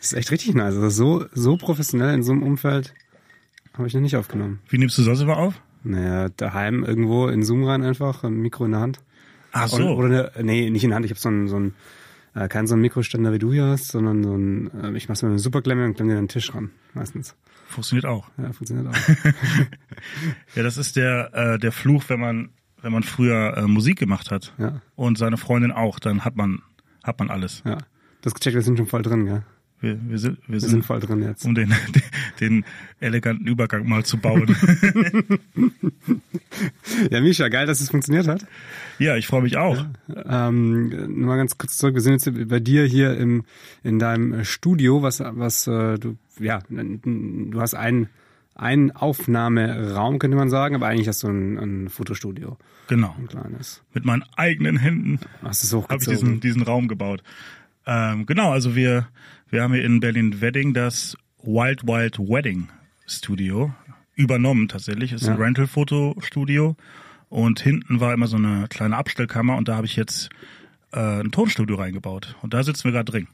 Das ist echt richtig nice. Also so, so professionell in so einem Umfeld habe ich noch nicht aufgenommen. Wie nimmst du sonst immer auf? Naja, daheim irgendwo in Zoom rein einfach, ein Mikro in der Hand. Ach so. Oder, oder eine, nee, nicht in der Hand. Ich habe so ein, so ein äh, kein so ein Mikroständer wie du hier hast, sondern so ein, äh, ich mach's mit einem Superklemme und klemme dir den Tisch ran, meistens. Funktioniert auch. Ja, funktioniert auch. Ja, das ist der, äh, der Fluch, wenn man, wenn man früher äh, Musik gemacht hat. ja, Und seine Freundin auch, dann hat man, hat man alles. ja. Das gecheckt, wir sind schon voll drin, gell? Wir, wir sind, wir Wir sind, sind voll drin jetzt. um den, den eleganten Übergang mal zu bauen. Ja, Misha, geil, dass es funktioniert hat. ja, ich freue mich auch. Ähm, nur mal ganz kurz zurück. Wir sind jetzt bei dir hier im in deinem Studio, was was äh, du ja du hast einen einen Aufnahmeraum könnte man sagen, aber eigentlich hast du ein, ein Fotostudio, Genau. ein kleines. Mit meinen eigenen Händen habe ich diesen, diesen Raum gebaut. Ähm, genau, also wir, wir haben hier in Berlin-Wedding das Wild Wild Wedding Studio übernommen tatsächlich. Es ist ein Ja. Rental-Fotostudio und hinten war immer so eine kleine Abstellkammer und da habe ich jetzt äh, ein Tonstudio reingebaut und da sitzen wir gerade drin.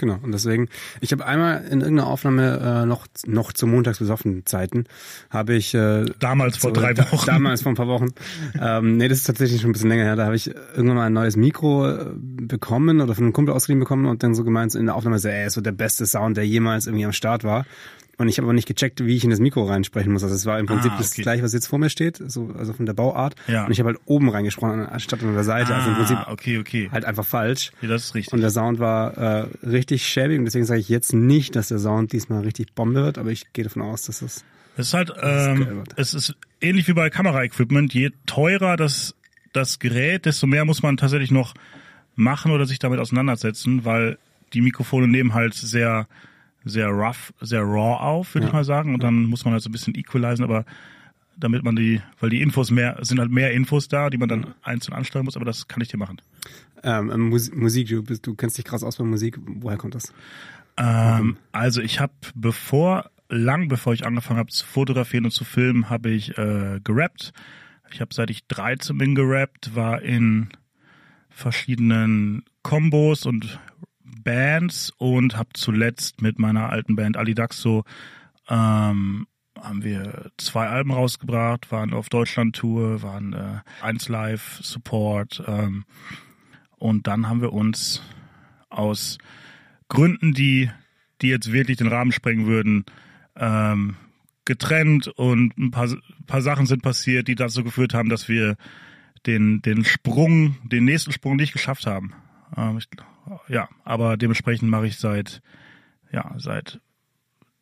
Genau, und deswegen, ich habe einmal in irgendeiner Aufnahme äh, noch noch zu montags besoffen Zeiten, habe ich äh, Damals vor so, drei da- Wochen. Damals vor ein paar Wochen. ähm, nee, das ist tatsächlich schon ein bisschen länger her. Da habe ich irgendwann mal ein neues Mikro äh, bekommen oder von einem Kumpel ausgeliehen bekommen und dann so gemeint so in der Aufnahme, so, ey, ist so der beste Sound, der jemals irgendwie am Start war. Und ich habe aber nicht gecheckt, wie ich in das Mikro reinsprechen muss. Also es war im Prinzip Ah, das okay. gleiche, was jetzt vor mir steht, so, also von der Bauart. Ja. Und ich habe halt oben reingesprochen, anstatt an der Seite. also im Prinzip ah, okay, okay. halt einfach falsch. Ja, das ist richtig. Und der Sound war äh, richtig schäbig und deswegen sage ich jetzt nicht, dass der Sound diesmal richtig Bombe wird, aber ich gehe davon aus, dass es Es ist halt, ähm, es ist ähnlich wie bei Kameraequipment. Je teurer das, das Gerät, desto mehr muss man tatsächlich noch machen oder sich damit auseinandersetzen, weil die Mikrofone nehmen halt sehr, sehr rough, sehr raw auf, würde Ja. ich mal sagen. Und dann muss man halt so ein bisschen equalisen, aber damit man die, weil die Infos mehr, sind halt mehr Infos da, die man dann einzeln ansteuern muss, aber das kann ich dir machen. ähm, Mus Musik, du, bist, du kennst dich krass aus bei Musik. Woher kommt das? Ähm, also ich habe bevor, lang bevor ich angefangen habe zu fotografieren und zu filmen, habe ich äh, gerappt. Ich habe seit ich 13 bin gerappt, war in verschiedenen Kombos und Bands und habe zuletzt mit meiner alten Band Alidaxo ähm, haben wir zwei Alben rausgebracht, waren auf Deutschland-Tour, waren äh, 1 Live Support ähm, und dann haben wir uns aus Gründen, die, die jetzt wirklich den Rahmen sprengen würden, ähm, getrennt und ein paar, paar Sachen sind passiert, die dazu geführt haben, dass wir den, den Sprung, den nächsten Sprung nicht geschafft haben. Ähm, ich, ja, aber dementsprechend mache ich seit, ja, seit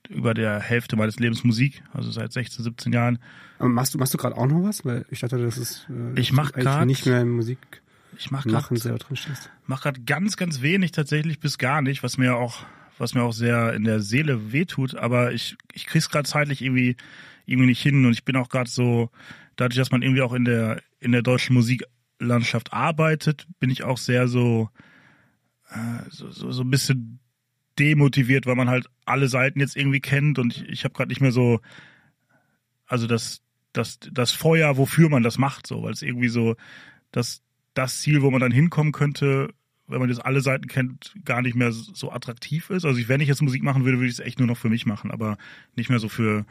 über der Hälfte meines Lebens Musik, also seit 16, 17 Jahren. Aber machst du, machst du gerade auch noch was? Weil ich dachte, das ist äh, Ich mach eigentlich grad- nicht mehr in Musik Ich mache gerade mach grad ganz, ganz wenig tatsächlich bis gar nicht, was mir auch, was mir auch sehr in der Seele wehtut, aber ich, ich krieg's gerade zeitlich irgendwie, irgendwie nicht hin und ich bin auch gerade so, dadurch, dass man irgendwie auch in der, in der deutschen Musiklandschaft arbeitet, bin ich auch sehr so, so, so, so ein bisschen demotiviert, weil man halt alle Seiten jetzt irgendwie kennt und ich, ich habe gerade nicht mehr so, also das, das, das Feuer, wofür man das macht, so, weil es irgendwie so, das, das Ziel, wo man dann hinkommen könnte, wenn man jetzt alle Seiten kennt, gar nicht mehr so attraktiv ist. Also ich, wenn ich jetzt Musik machen würde, würde ich es echt nur noch für mich machen, aber nicht mehr so für,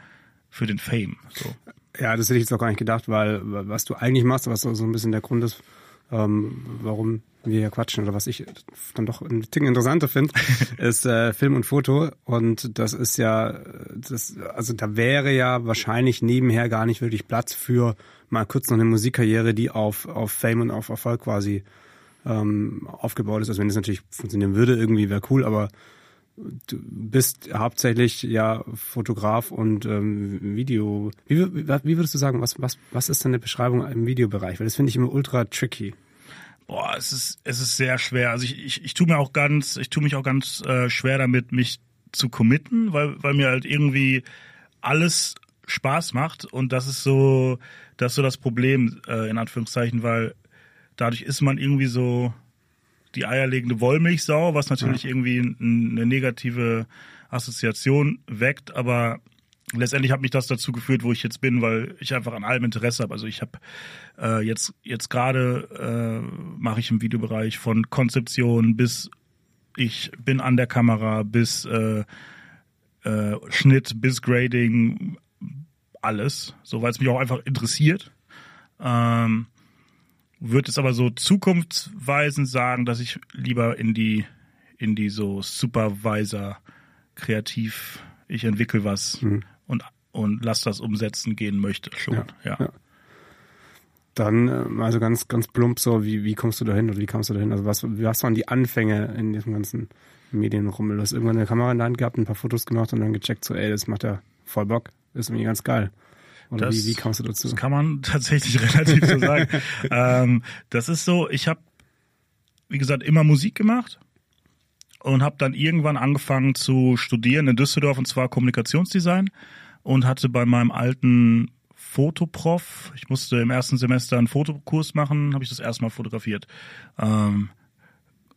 für den Fame. So. Ja, das hätte ich jetzt auch gar nicht gedacht, weil was du eigentlich machst, was so so ein bisschen der Grund ist, ähm, warum wir hier quatschen oder was ich dann doch ein Ticken interessanter finde, ist äh, Film und Foto. Und das ist ja, das, also da wäre ja wahrscheinlich nebenher gar nicht wirklich Platz für mal kurz noch eine Musikkarriere, die auf, auf Fame und auf Erfolg quasi ähm, aufgebaut ist. Also wenn das natürlich funktionieren würde, irgendwie wäre cool, aber du bist hauptsächlich ja Fotograf und ähm, Video. Wie, wie, wie würdest du sagen, was, was, was ist deine Beschreibung im Videobereich? Weil das finde ich immer ultra tricky. Boah, es ist, es ist sehr schwer. Also ich, ich, ich tue mir auch ganz, ich tue mich auch ganz äh, schwer damit, mich zu committen, weil, weil mir halt irgendwie alles Spaß macht. Und das ist so, das ist so das Problem, äh, in Anführungszeichen, weil dadurch ist man irgendwie so die eierlegende Wollmilchsau, was natürlich irgendwie n- eine negative Assoziation weckt, aber letztendlich hat mich das dazu geführt, wo ich jetzt bin, weil ich einfach an allem Interesse habe. Also ich habe äh, jetzt jetzt gerade äh, mache ich im Videobereich von Konzeption bis ich bin an der Kamera bis äh, äh, Schnitt, bis Grading, alles, so weil es mich auch einfach interessiert. Ähm, würde es aber so zukunftsweisend sagen, dass ich lieber in die in die so Supervisor kreativ, ich entwickle was mhm. Und lass das umsetzen gehen möchte schon. Ja. ja. Dann ähm, also ganz ganz plump so, wie wie kommst du dahin oder wie kamst du dahin? Also was was waren die Anfänge in diesem ganzen Medienrummel? Du hast irgendwann eine Kamera in der Hand gehabt, ein paar Fotos gemacht und dann gecheckt so, ey, das macht ja voll Bock, ist irgendwie ganz geil. Oder das, wie, wie kamst du dazu? Das kann man tatsächlich relativ so sagen. ähm, das ist so, ich habe, wie gesagt, immer Musik gemacht und habe dann irgendwann angefangen zu studieren in Düsseldorf und zwar Kommunikationsdesign und hatte bei meinem alten Fotoprof, ich musste im ersten Semester einen Fotokurs machen, habe ich das erstmal fotografiert. Ähm,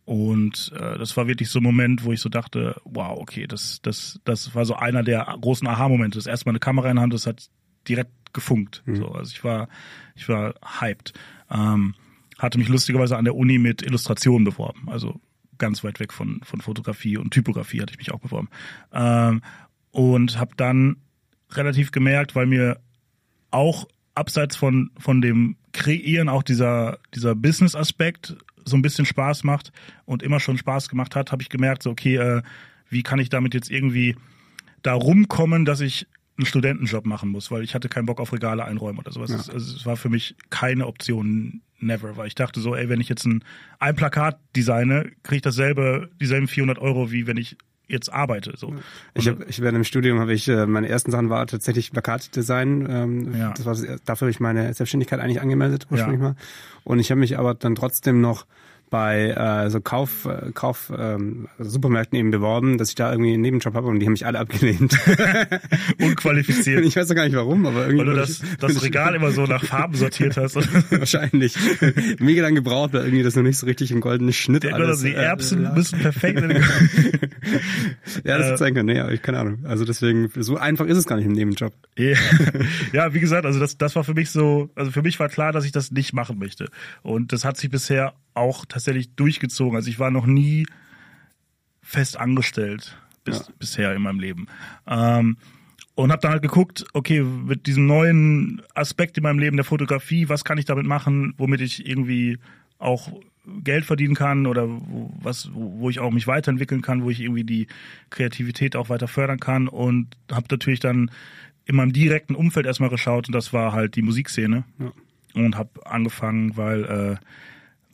und äh, das war wirklich so ein Moment, wo ich so dachte, wow, okay, das, das, das war so einer der großen Aha-Momente. Das erste Mal eine Kamera in der Hand, das hat direkt gefunkt. Mhm. So, also ich war, ich war hyped. Ähm, hatte mich lustigerweise an der Uni mit Illustrationen beworben. Also ganz weit weg von, von Fotografie und Typografie hatte ich mich auch beworben. Ähm, und habe dann relativ gemerkt, weil mir auch abseits von, von dem Kreieren auch dieser, dieser Business-Aspekt so ein bisschen Spaß macht und immer schon Spaß gemacht hat, habe ich gemerkt, so okay, äh, wie kann ich damit jetzt irgendwie da rumkommen, dass ich einen Studentenjob machen muss, weil ich hatte keinen Bock auf Regale einräumen oder sowas. Ja. Also es war für mich keine Option, never, weil ich dachte so, ey, wenn ich jetzt ein, ein Plakat designe, kriege ich dasselbe, dieselben 400 Euro, wie wenn ich jetzt arbeite. So. Ich habe, ich während im Studium habe ich äh, meine ersten Sachen war tatsächlich Plakatdesign. Ähm, ja. Das war dafür habe ich meine Selbstständigkeit eigentlich angemeldet ursprünglich ja. mal. Und ich habe mich aber dann trotzdem noch bei äh, so Kauf, äh, Kauf ähm, Supermärkten eben beworben, dass ich da irgendwie einen Nebenjob habe und die haben mich alle abgelehnt. Unqualifiziert. ich weiß auch gar nicht warum, aber irgendwie. Weil du das, das Regal immer so nach Farben sortiert hast. Wahrscheinlich. Mega lang gebraucht, weil irgendwie das noch nicht so richtig im goldenen Schnitt Der, alles. Die Erbsen äh, müssen perfekt. ja, das äh, sein können. Nee, aber ich keine Ahnung. Also deswegen, so einfach ist es gar nicht im Nebenjob. ja, wie gesagt, also das, das war für mich so, also für mich war klar, dass ich das nicht machen möchte. Und das hat sich bisher auch tatsächlich durchgezogen. Also ich war noch nie fest angestellt bis, ja. bisher in meinem Leben. Ähm, und habe dann halt geguckt, okay, mit diesem neuen Aspekt in meinem Leben der Fotografie, was kann ich damit machen, womit ich irgendwie auch Geld verdienen kann oder wo, was, wo ich auch mich weiterentwickeln kann, wo ich irgendwie die Kreativität auch weiter fördern kann und habe natürlich dann in meinem direkten Umfeld erstmal geschaut und das war halt die Musikszene ja. und habe angefangen, weil äh,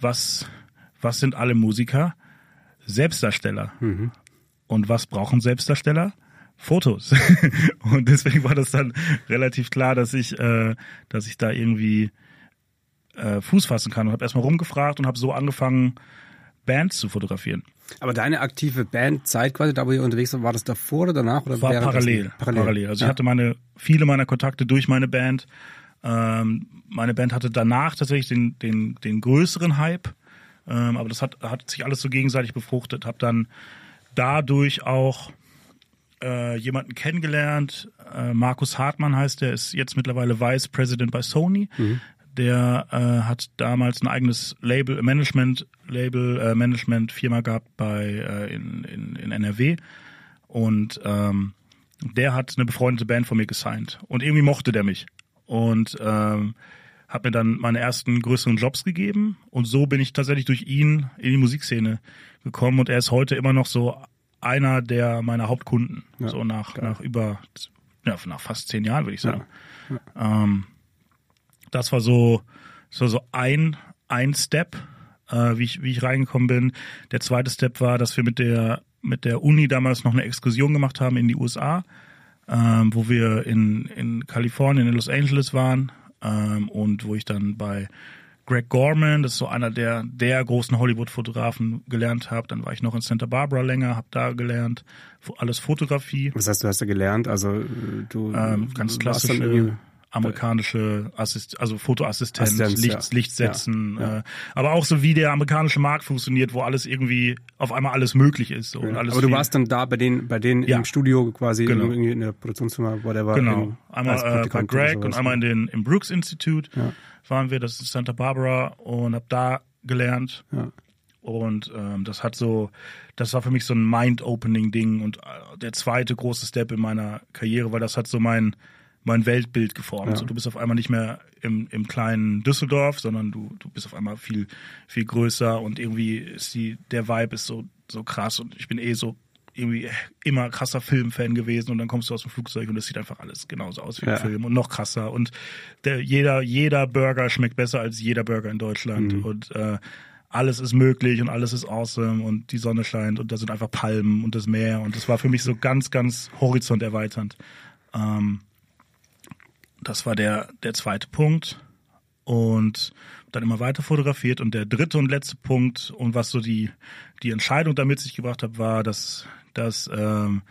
was, was sind alle Musiker? Selbstdarsteller. Mhm. Und was brauchen Selbstdarsteller? Fotos. und deswegen war das dann relativ klar, dass ich, äh, dass ich da irgendwie äh, Fuß fassen kann und habe erstmal rumgefragt und habe so angefangen, Bands zu fotografieren. Aber deine aktive Bandzeit quasi, da wo ihr unterwegs war, war das davor oder danach? Oder war parallel, parallel. Parallel. Also ja. ich hatte meine, viele meiner Kontakte durch meine Band ähm, meine Band hatte danach tatsächlich den, den, den größeren Hype, ähm, aber das hat, hat sich alles so gegenseitig befruchtet. Habe dann dadurch auch äh, jemanden kennengelernt, äh, Markus Hartmann heißt der, ist jetzt mittlerweile Vice President bei Sony. Mhm. Der äh, hat damals ein eigenes Label, Management, Label, äh, Management Firma gehabt bei äh, in, in, in NRW und ähm, der hat eine befreundete Band von mir gesigned und irgendwie mochte der mich und ähm, habe mir dann meine ersten größeren Jobs gegeben und so bin ich tatsächlich durch ihn in die Musikszene gekommen und er ist heute immer noch so einer der meiner Hauptkunden, ja, so nach nach über ja, nach fast zehn Jahren würde ich sagen. Ja, ja. Ähm, das war so so so ein ein Step, äh, wie ich wie ich reingekommen bin. Der zweite Step war, dass wir mit der mit der Uni damals noch eine Exkursion gemacht haben in die USA ähm, wo wir in, in Kalifornien, in Los Angeles waren ähm, und wo ich dann bei Greg Gorman, das ist so einer der der großen Hollywood-Fotografen gelernt habe. Dann war ich noch in Santa Barbara länger, habe da gelernt, alles Fotografie. Was heißt, du hast da gelernt? Also du ähm, ganz klassische amerikanische Assist also Fotoassistent, Assistenz, Licht, ja. Licht setzen, ja, ja. Äh, aber auch so wie der amerikanische Markt funktioniert, wo alles irgendwie auf einmal alles möglich ist. So, alles aber du warst dann da bei denen, bei denen im Studio quasi genau. irgendwie in der Produktionsfirma, whatever. Genau, in, einmal äh, bei Greg und einmal in den im Brooks Institute waren wir, das ist Santa Barbara und habe da gelernt Und ähm, das hat so, das war für mich so ein Mind-Opening-Ding und äh, der zweite große Step in meiner Karriere, weil das hat so mein, mein Weltbild geformt. Ja. So, du bist auf einmal nicht mehr im, im kleinen Düsseldorf, sondern du, du bist auf einmal viel, viel größer und irgendwie ist die, der Vibe ist so, so krass und ich bin eh so irgendwie immer krasser Filmfan gewesen und dann kommst du aus dem Flugzeug und es sieht einfach alles genauso aus wie ja. im Film und noch krasser und der, jeder, jeder Burger schmeckt besser als jeder Burger in Deutschland mhm. und äh, alles ist möglich und alles ist awesome und die Sonne scheint und da sind einfach Palmen und das Meer und das war für mich so ganz, ganz horizonterweiternd. Ähm, das war der, der zweite Punkt. Und dann immer weiter fotografiert. Und der dritte und letzte Punkt und was so die, die Entscheidung damit sich gebracht hat, war, dass das ähm,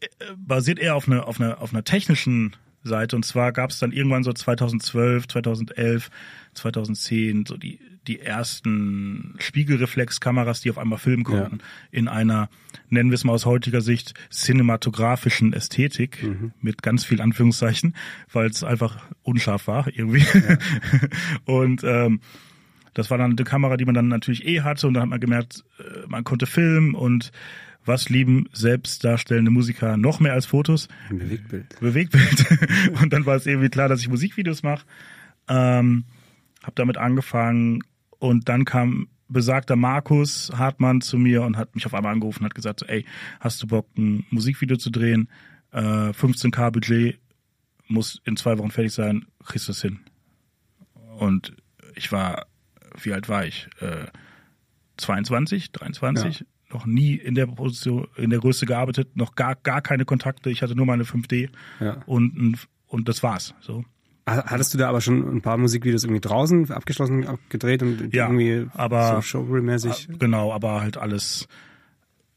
äh, basiert eher auf einer auf einer auf einer technischen Seite. Und zwar gab es dann irgendwann so 2012, 2011, 2010 so die die ersten Spiegelreflexkameras, die auf einmal filmen konnten, ja. in einer, nennen wir es mal aus heutiger Sicht, cinematografischen Ästhetik, mhm. mit ganz viel Anführungszeichen, weil es einfach unscharf war irgendwie. Ja. und ähm, das war dann eine Kamera, die man dann natürlich eh hatte und dann hat man gemerkt, äh, man konnte filmen und was lieben selbstdarstellende Musiker noch mehr als Fotos? Ein Bewegtbild. Bewegtbild. Und dann war es irgendwie klar, dass ich Musikvideos mache. Ähm, hab damit angefangen und dann kam besagter Markus Hartmann zu mir und hat mich auf einmal angerufen und hat gesagt, so, ey, hast du Bock, ein Musikvideo zu drehen? Äh, 15k Budget, muss in zwei Wochen fertig sein, kriegst du das hin. Und ich war, wie alt war ich? Äh, 22, 23? Ja noch nie in der Position, in der Größe gearbeitet, noch gar, gar keine Kontakte. Ich hatte nur meine 5D ja. und, und das war's. So. Hattest du da aber schon ein paar Musikvideos irgendwie draußen abgeschlossen gedreht und ja, irgendwie aber, so Showreel-mäßig? Genau, aber halt alles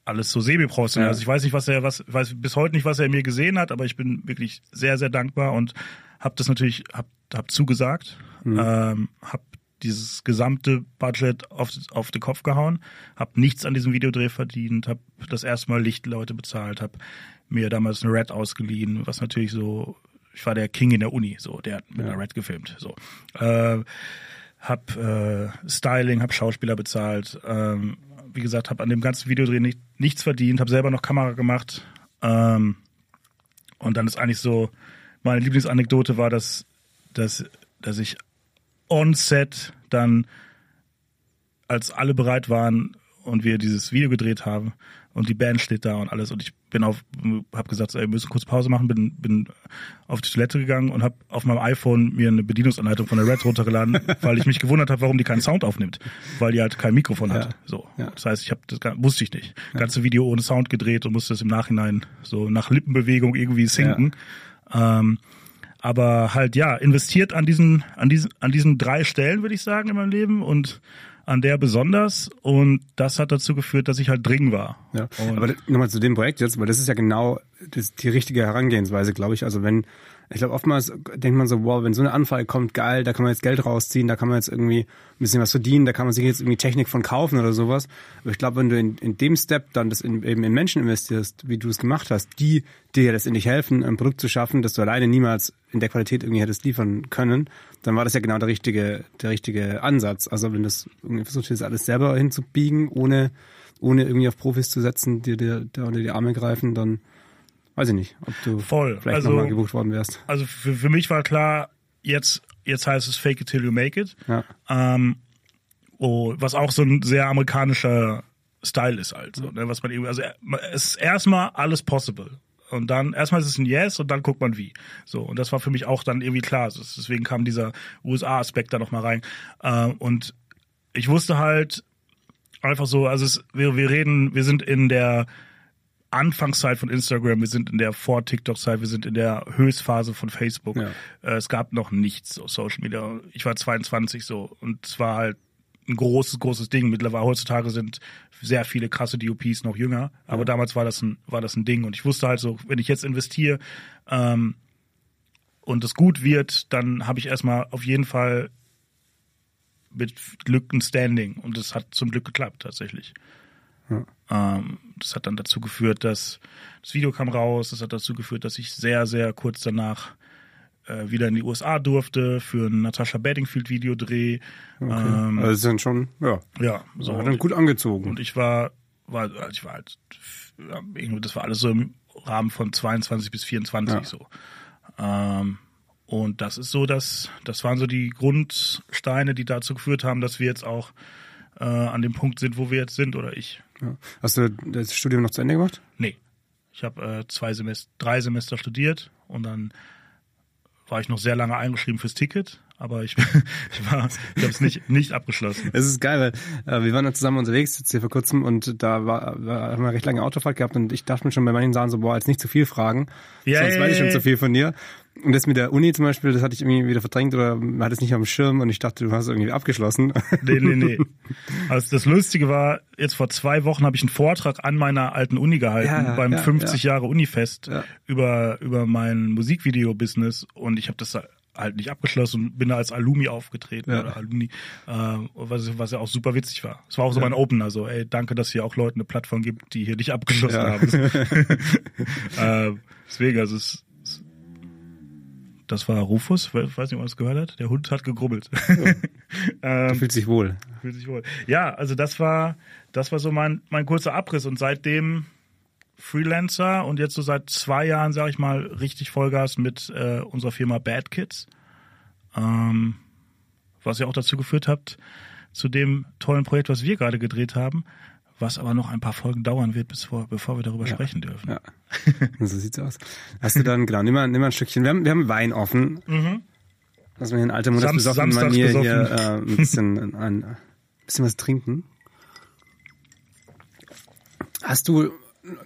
alles so semi-professionell. Ja. Also ich weiß nicht, was er, was weiß bis heute nicht, was er mir gesehen hat, aber ich bin wirklich sehr, sehr dankbar und habe das natürlich, hab, hab zugesagt, mhm. ähm, habe dieses gesamte Budget auf, auf den Kopf gehauen, habe nichts an diesem Videodreh verdient, habe das erste Mal Lichtleute bezahlt, habe mir damals eine Red ausgeliehen, was natürlich so, ich war der King in der Uni, so, der hat mit einer Red gefilmt, so. Äh, hab äh, Styling, hab Schauspieler bezahlt, ähm, wie gesagt, habe an dem ganzen Videodreh nicht, nichts verdient, habe selber noch Kamera gemacht ähm, und dann ist eigentlich so, meine Lieblingsanekdote war, dass, dass, dass ich on-set dann, als alle bereit waren und wir dieses Video gedreht haben und die Band steht da und alles und ich bin auf, hab gesagt, ey, wir müssen kurz Pause machen, bin, bin auf die Toilette gegangen und habe auf meinem iPhone mir eine Bedienungsanleitung von der Red runtergeladen, weil ich mich gewundert habe, warum die keinen Sound aufnimmt, weil die halt kein Mikrofon hat. Ja. So, ja. das heißt, ich habe das wusste ich nicht. Ja. Ganze Video ohne Sound gedreht und musste es im Nachhinein so nach Lippenbewegung irgendwie sinken. Ähm, aber halt ja, investiert an diesen, an diesen, an diesen drei Stellen, würde ich sagen, in meinem Leben und an der besonders und das hat dazu geführt, dass ich halt dringend war. Ja, und aber nochmal zu dem Projekt jetzt, weil das ist ja genau das, die richtige Herangehensweise, glaube ich. Also wenn ich glaube, oftmals denkt man so, wow, wenn so eine Anfrage kommt, geil, da kann man jetzt Geld rausziehen, da kann man jetzt irgendwie ein bisschen was verdienen, da kann man sich jetzt irgendwie Technik von kaufen oder sowas. Aber ich glaube, wenn du in, in dem Step dann das in, eben in Menschen investierst, wie du es gemacht hast, die dir letztendlich helfen, ein Produkt zu schaffen, das du alleine niemals in der Qualität irgendwie hättest liefern können, dann war das ja genau der richtige, der richtige Ansatz. Also wenn das irgendwie versucht, das alles selber hinzubiegen, ohne, ohne irgendwie auf Profis zu setzen, die dir unter die Arme greifen, dann weiß ich nicht, ob du Voll. vielleicht also, nochmal gebucht worden wärst. Also für, für mich war klar, jetzt, jetzt heißt es Fake it till you make it. Ja. Ähm, oh, was auch so ein sehr amerikanischer Style ist halt. So, ne, was man irgendwie, also es ist erstmal alles possible. Und dann, erstmal ist es ein Yes und dann guckt man wie. So, und das war für mich auch dann irgendwie klar. Also deswegen kam dieser USA-Aspekt da nochmal rein. Äh, und ich wusste halt einfach so, also es, wir, wir reden, wir sind in der Anfangszeit von Instagram, wir sind in der Vor-TikTok-Zeit, wir sind in der Höchstphase von Facebook. Ja. Äh, es gab noch nichts so Social Media. Ich war 22 so und es war halt ein großes, großes Ding. Mittlerweile heutzutage sind sehr viele krasse DOPs noch jünger, aber ja. damals war das ein, war das ein Ding. Und ich wusste halt so, wenn ich jetzt investiere ähm, und es gut wird, dann habe ich erstmal auf jeden Fall mit Glück ein Standing. Und das hat zum Glück geklappt tatsächlich. Ja. Ähm, das hat dann dazu geführt, dass das Video kam raus. Das hat dazu geführt, dass ich sehr, sehr kurz danach äh, wieder in die USA durfte für ein Natasha Bedingfield Videodreh. Okay. Ähm, also sind schon, ja, ja, so. hat dann gut angezogen. Und ich war, war, also ich war halt, irgendwie, das war alles so im Rahmen von 22 bis 24 Ja. so. Ähm, und das ist so, dass, das waren so die Grundsteine, die dazu geführt haben, dass wir jetzt auch äh, an dem Punkt sind, wo wir jetzt sind, oder ich. ja. Hast du das Studium noch zu Ende gemacht? Nee. Ich habe äh, zwei Semester, drei Semester studiert und dann war ich noch sehr lange eingeschrieben fürs Ticket, aber ich, ich war, ich habe es nicht, nicht abgeschlossen. Es ist geil, weil äh, wir waren da zusammen unterwegs jetzt hier vor kurzem und da war, war haben wir recht lange Autofahrt gehabt und ich dachte mir schon bei manchen Sachen so, boah, jetzt nicht zu viel fragen, Ja, sonst weiß ich schon zu viel von dir. Und das mit der Uni zum Beispiel, das hatte ich irgendwie wieder verdrängt oder man hat es nicht auf dem Schirm und ich dachte, du hast irgendwie abgeschlossen. Nee, nee, nee. Also das Lustige war, jetzt vor zwei Wochen habe ich einen Vortrag an meiner alten Uni gehalten, Ja, beim ja, 50 Jahre Unifest, Ja. über, über mein Musikvideo-Business und ich habe das halt nicht abgeschlossen und bin da als Alumni aufgetreten Ja. oder Alumni, äh, was, was ja auch super witzig war. Es war auch so mein Opener, so, ey, danke, dass hier auch Leuten eine Plattform gibt, die hier nicht abgeschlossen Ja. haben. äh, deswegen, also es, es- das war Rufus, we- weiß nicht, ob man das gehört hat. Der Hund hat gegrubbelt. ähm, Fühlt sich wohl. Fühlt sich wohl. Ja, also das war, das war so mein, mein kurzer Abriss und seitdem Freelancer und jetzt so seit zwei Jahren, sage ich mal, richtig Vollgas mit äh, unserer Firma Bad Kids. Ähm, was ja auch dazu geführt hat, zu dem tollen Projekt, was wir gerade gedreht haben, was aber noch ein paar Folgen dauern wird, bevor, bevor wir darüber sprechen dürfen. Ja. so sieht's aus. Hast du dann, genau, nimm mal, nimm mal ein Stückchen. Wir haben, wir haben Wein offen. Mhm. Lass mal hier in alter Mutter Samst- besoffen Manier besoffen. hier äh, ein bisschen, ein, ein bisschen was trinken. Hast du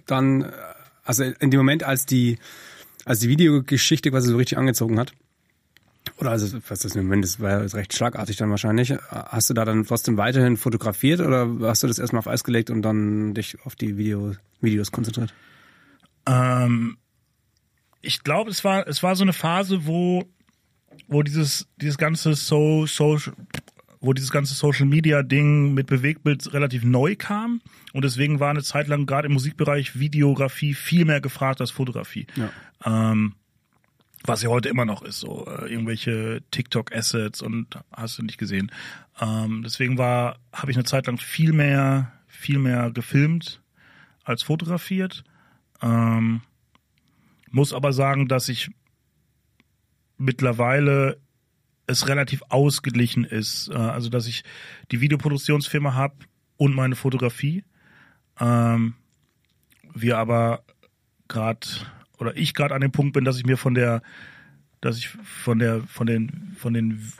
dann, äh, also in dem Moment, als die, als die Videogeschichte quasi so richtig angezogen hat, oder also, was das im Moment ist, war ja recht schlagartig dann wahrscheinlich, hast du da dann trotzdem weiterhin fotografiert oder hast du das erstmal auf Eis gelegt und dann dich auf die Video, Videos konzentriert? Ähm, ich glaube, es war, es war so eine Phase, wo, wo dieses, dieses ganze so, so, wo dieses ganze Social Media Ding mit Bewegtbild relativ neu kam. Und deswegen war eine Zeit lang gerade im Musikbereich Videografie viel mehr gefragt als Fotografie. Ja. Ähm, was ja heute immer noch ist, so äh, irgendwelche TikTok-Assets und hast du nicht gesehen. Ähm, deswegen war, habe ich eine Zeit lang viel mehr, viel mehr gefilmt als fotografiert. Ähm, muss aber sagen, dass ich mittlerweile es relativ ausgeglichen ist. Äh, also dass ich die Videoproduktionsfirma habe und meine Fotografie. Ähm, wir aber gerade oder ich gerade an dem Punkt bin, dass ich mir von der, dass ich von der, von den, von den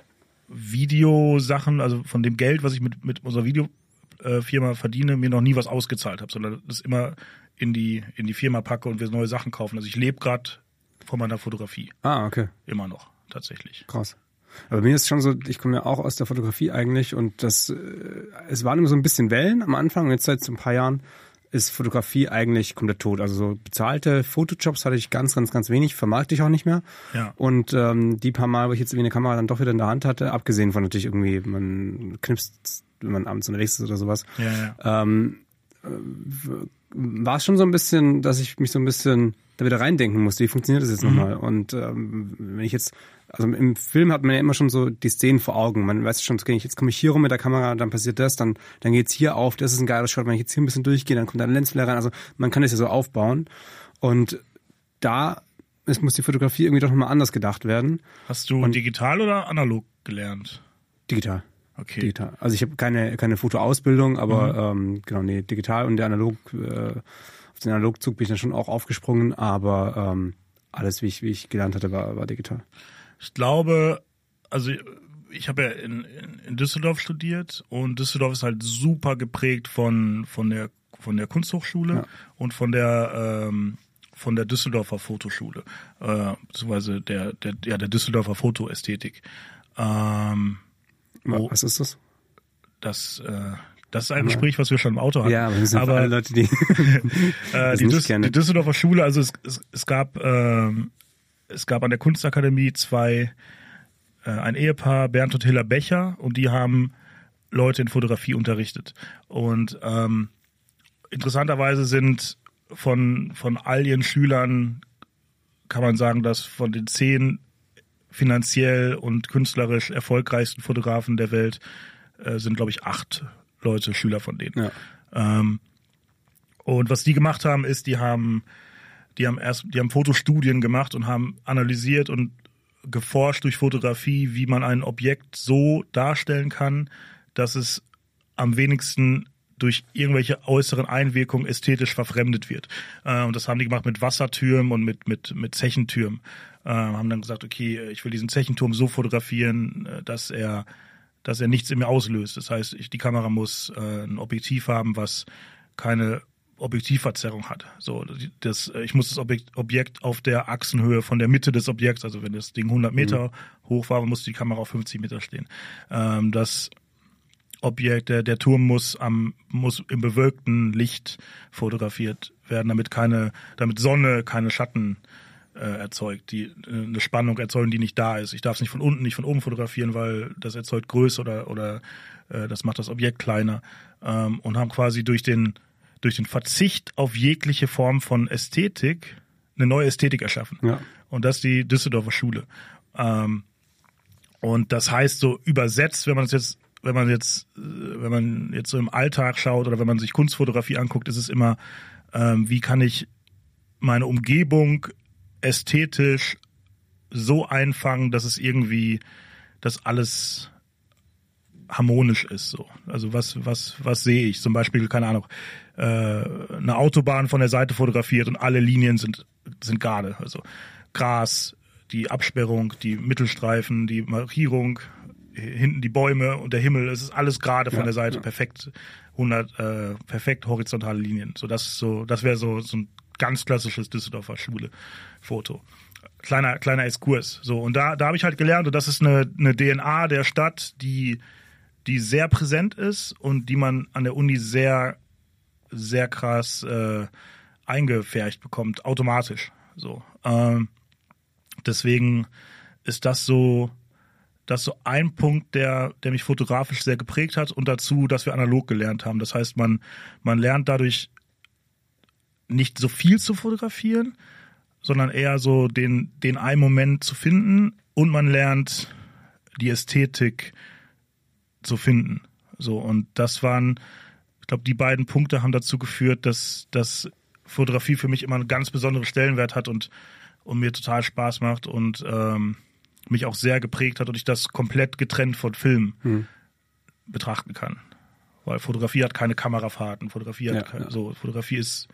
Videosachen, also von dem Geld, was ich mit, mit unserer Videofirma verdiene, mir noch nie was ausgezahlt habe, sondern das immer in die, in die Firma packe und wir neue Sachen kaufen. Also ich lebe gerade von meiner Fotografie. Ah, okay. Immer noch, tatsächlich. Krass. Aber mir ist schon so, ich komme ja auch aus der Fotografie eigentlich und das, äh, es waren immer so ein bisschen Wellen am Anfang und jetzt seit so ein paar Jahren ist Fotografie eigentlich komplett tot. Also so bezahlte Fotojobs hatte ich ganz, ganz, ganz wenig, vermarkte ich auch nicht mehr. Ja. Und ähm, die paar Mal, wo ich jetzt irgendwie eine Kamera dann doch wieder in der Hand hatte, abgesehen von natürlich irgendwie, man knipst, wenn man abends unterwegs ist oder sowas, Ja, ja. ähm, äh, war es schon so ein bisschen, dass ich mich so ein bisschen da wieder reindenken musste, wie funktioniert das jetzt nochmal? Und ähm, wenn ich jetzt, also im Film hat man ja immer schon so die Szenen vor Augen. Man weiß schon, okay, jetzt komme ich hier rum mit der Kamera, dann passiert das, dann, dann geht's hier auf, das ist ein geiler Shot, wenn ich jetzt hier ein bisschen durchgehe, dann kommt da ein Lensflare rein. Also man kann das ja so aufbauen. Und da es muss die Fotografie irgendwie doch nochmal anders gedacht werden. Hast du digital oder analog gelernt? Digital. Okay. Digital. Also ich habe keine, keine Fotoausbildung, aber ähm, genau, nee, digital und der Analog, äh, auf den Analogzug bin ich dann schon auch aufgesprungen, aber ähm, alles, wie ich, wie ich gelernt hatte, war, war digital. Ich glaube, also ich habe ja in, in, in Düsseldorf studiert und Düsseldorf ist halt super geprägt von, von der von der Kunsthochschule Ja. und von der ähm, von der Düsseldorfer Fotoschule, äh, beziehungsweise der, der, ja, der Düsseldorfer Fotoästhetik. Ähm, Oh. Was ist das? das, äh, das ist ein Gespräch, was wir schon im Auto hatten. Ja, aber das sind aber alle Leute, die äh, die, Düs die Düsseldorfer Schule, also es, es, es gab ähm, es gab an der Kunstakademie zwei äh, ein Ehepaar Bernd und Hilla Becher und die haben Leute in Fotografie unterrichtet und ähm, interessanterweise sind von von all ihren Schülern kann man sagen, dass von den zehn finanziell und künstlerisch erfolgreichsten Fotografen der Welt äh, sind, glaube ich, acht Leute, Schüler von denen. Ja. Ähm, und was die gemacht haben, ist, die haben, die haben erst, die haben Fotostudien gemacht und haben analysiert und geforscht durch Fotografie, wie man ein Objekt so darstellen kann, dass es am wenigsten durch irgendwelche äußeren Einwirkungen ästhetisch verfremdet wird. Äh, und das haben die gemacht mit Wassertürmen und mit, mit, mit Zechentürmen. Äh, haben dann gesagt, okay, ich will diesen Zechenturm so fotografieren, äh, dass er, dass er nichts in mir auslöst. Das heißt, ich, die Kamera muss ein Objektiv haben, was keine Objektivverzerrung hat. So, das, ich muss das Objekt, Objekt auf der Achsenhöhe von der Mitte des Objekts, also wenn das Ding 100 Meter mhm. hoch war, muss die Kamera auf 50 Meter stehen. Ähm, das Objekt, der, der Turm muss am, muss im bewölkten Licht fotografiert werden, damit keine, damit Sonne keine Schatten äh, erzeugt, die äh, eine Spannung erzeugen, die nicht da ist. Ich darf es nicht von unten, nicht von oben fotografieren, weil das erzeugt Größe oder oder äh, das macht das Objekt kleiner ähm, und haben quasi durch den durch den Verzicht auf jegliche Form von Ästhetik eine neue Ästhetik erschaffen. Ja. Und das ist die Düsseldorfer Schule. Ähm, und das heißt so übersetzt, wenn man es jetzt wenn man jetzt, äh, wenn man jetzt so im Alltag schaut oder wenn man sich Kunstfotografie anguckt, ist es immer, ähm, wie kann ich meine Umgebung ästhetisch so einfangen, dass es irgendwie, dass alles harmonisch ist. So. Also was, was, was sehe ich? Zum Beispiel, keine Ahnung, äh, eine Autobahn von der Seite fotografiert und alle Linien sind, sind gerade. Also Gras, die Absperrung, die Mittelstreifen, die Markierung, hinten die Bäume und der Himmel, es ist alles gerade von ja, der Seite, ja. perfekt 100, äh, perfekt horizontale Linien. So das so, das wäre so so ein ganz klassisches Düsseldorfer Schule Foto. Kleiner kleiner Exkurs. So und da da habe ich halt gelernt, und das ist eine eine DNA der Stadt, die die sehr präsent ist und die man an der Uni sehr sehr krass äh, eingefärcht bekommt, automatisch. So ähm, deswegen ist das so das so ein Punkt, der, der mich fotografisch sehr geprägt hat und dazu, dass wir analog gelernt haben. Das heißt, man, man lernt dadurch nicht so viel zu fotografieren, sondern eher so den, den einen Moment zu finden und man lernt die Ästhetik zu finden. So, und das waren, ich glaube, die beiden Punkte haben dazu geführt, dass, dass Fotografie für mich immer einen ganz besonderen Stellenwert hat und, und mir total Spaß macht und ähm, mich auch sehr geprägt hat und ich das komplett getrennt von Film hm. betrachten kann. Weil Fotografie hat keine Kamerafahrten, Fotografie hat ja, keine, ja. so, Fotografie ist,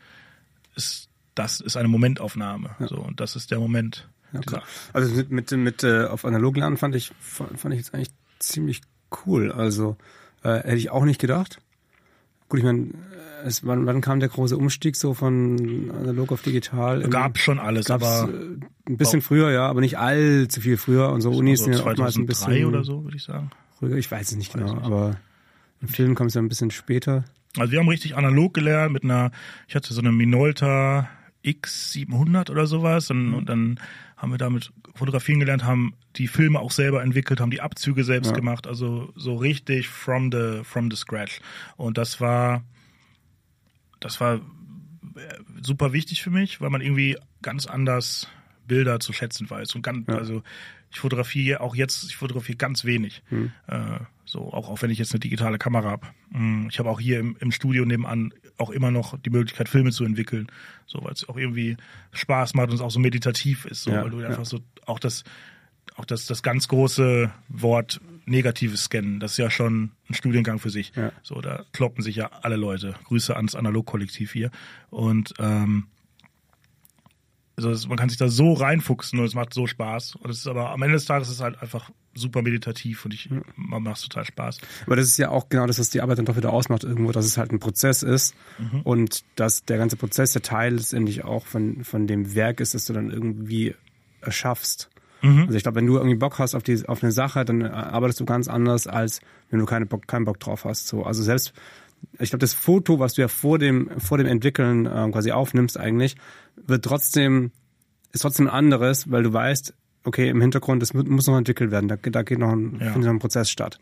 ist, das ist eine Momentaufnahme. Ja. So, und das ist der Moment. Klar. Also mit, mit, mit äh, auf analog lernen fand ich, fand ich jetzt eigentlich ziemlich cool. Also äh, hätte ich auch nicht gedacht. Gut, ich meine, wann, wann kam der große Umstieg so von analog auf digital? Gab schon alles, aber äh, ein bisschen früher, ja, aber nicht allzu viel früher. Und so Unis sind ja oftmals ein bisschen oder so, würde ich sagen. Früher, ich weiß es nicht weiß genau, nicht. aber im Film kommt es ja ein bisschen später. Also wir haben richtig analog gelernt mit einer, ich hatte so eine Minolta X700 oder sowas und, und dann haben wir damit fotografieren gelernt, haben die Filme auch selber entwickelt, haben die Abzüge selbst ja. gemacht, also so richtig from the from the scratch. Und das war das war äh, super wichtig für mich, weil man irgendwie ganz anders Bilder zu schätzen weiß und ganz ja. also ich fotografiere auch jetzt, ich fotografiere ganz wenig. Hm. Äh, so, auch, auch wenn ich jetzt eine digitale Kamera habe. Mm, ich habe auch hier im, im Studio nebenan auch immer noch die Möglichkeit, Filme zu entwickeln. So, weil es auch irgendwie Spaß macht und es auch so meditativ ist. So, ja, weil du ja. einfach so auch das, auch das, das ganz große Wort negatives Scannen, das ist ja schon ein Studiengang für sich. Ja. So, da kloppen sich ja alle Leute. Grüße ans Analog-Kollektiv hier. Und ähm, also man kann sich da so reinfuchsen und es macht so Spaß. Und es ist aber am Ende des Tages ist es halt einfach super meditativ und ich man macht total Spaß. Aber das ist ja auch genau das, was die Arbeit dann doch wieder ausmacht, irgendwo, dass es halt ein Prozess ist mhm. und dass der ganze Prozess der Teil letztendlich auch von, von dem Werk ist, das du dann irgendwie erschaffst. Mhm. Also ich glaube, wenn du irgendwie Bock hast auf die auf eine Sache, dann arbeitest du ganz anders, als wenn du keine Bock, keinen Bock drauf hast. So, also selbst ich glaube, das Foto, was du ja vor dem, vor dem Entwickeln äh, quasi aufnimmst eigentlich, wird trotzdem, ist trotzdem ein anderes, weil du weißt, okay, im Hintergrund, das muss noch entwickelt werden, da, da geht noch ein, ja. noch ein Prozess statt.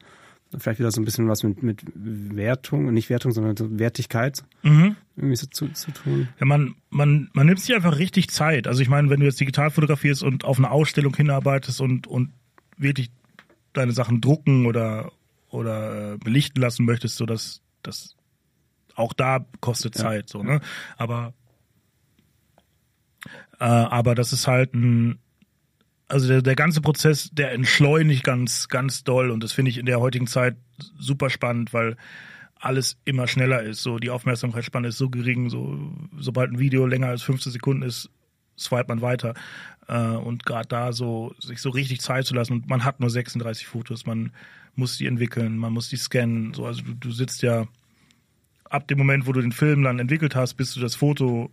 vielleicht wieder so ein bisschen was mit, mit Wertung, nicht Wertung, sondern so Wertigkeit mhm. irgendwie so zu, zu tun. Ja, man, man, man nimmt sich einfach richtig Zeit. Also ich meine, wenn du jetzt digital fotografierst und auf eine Ausstellung hinarbeitest und, und wirklich deine Sachen drucken oder, oder äh, belichten lassen möchtest, so dass das auch da kostet Zeit, ja. so, ne? Aber äh, aber das ist halt ein also der, der ganze Prozess, der entschleunigt ganz, ganz doll und das finde ich in der heutigen Zeit super spannend, weil alles immer schneller ist. So die Aufmerksamkeitsspanne ist so gering, so sobald ein Video länger als 15 Sekunden ist, swipe man weiter. Äh, und gerade da so sich so richtig Zeit zu lassen und man hat nur 36 Fotos, man muss die entwickeln, man muss die scannen. So, also du, du sitzt ja ab dem Moment, wo du den Film dann entwickelt hast, bis du das Foto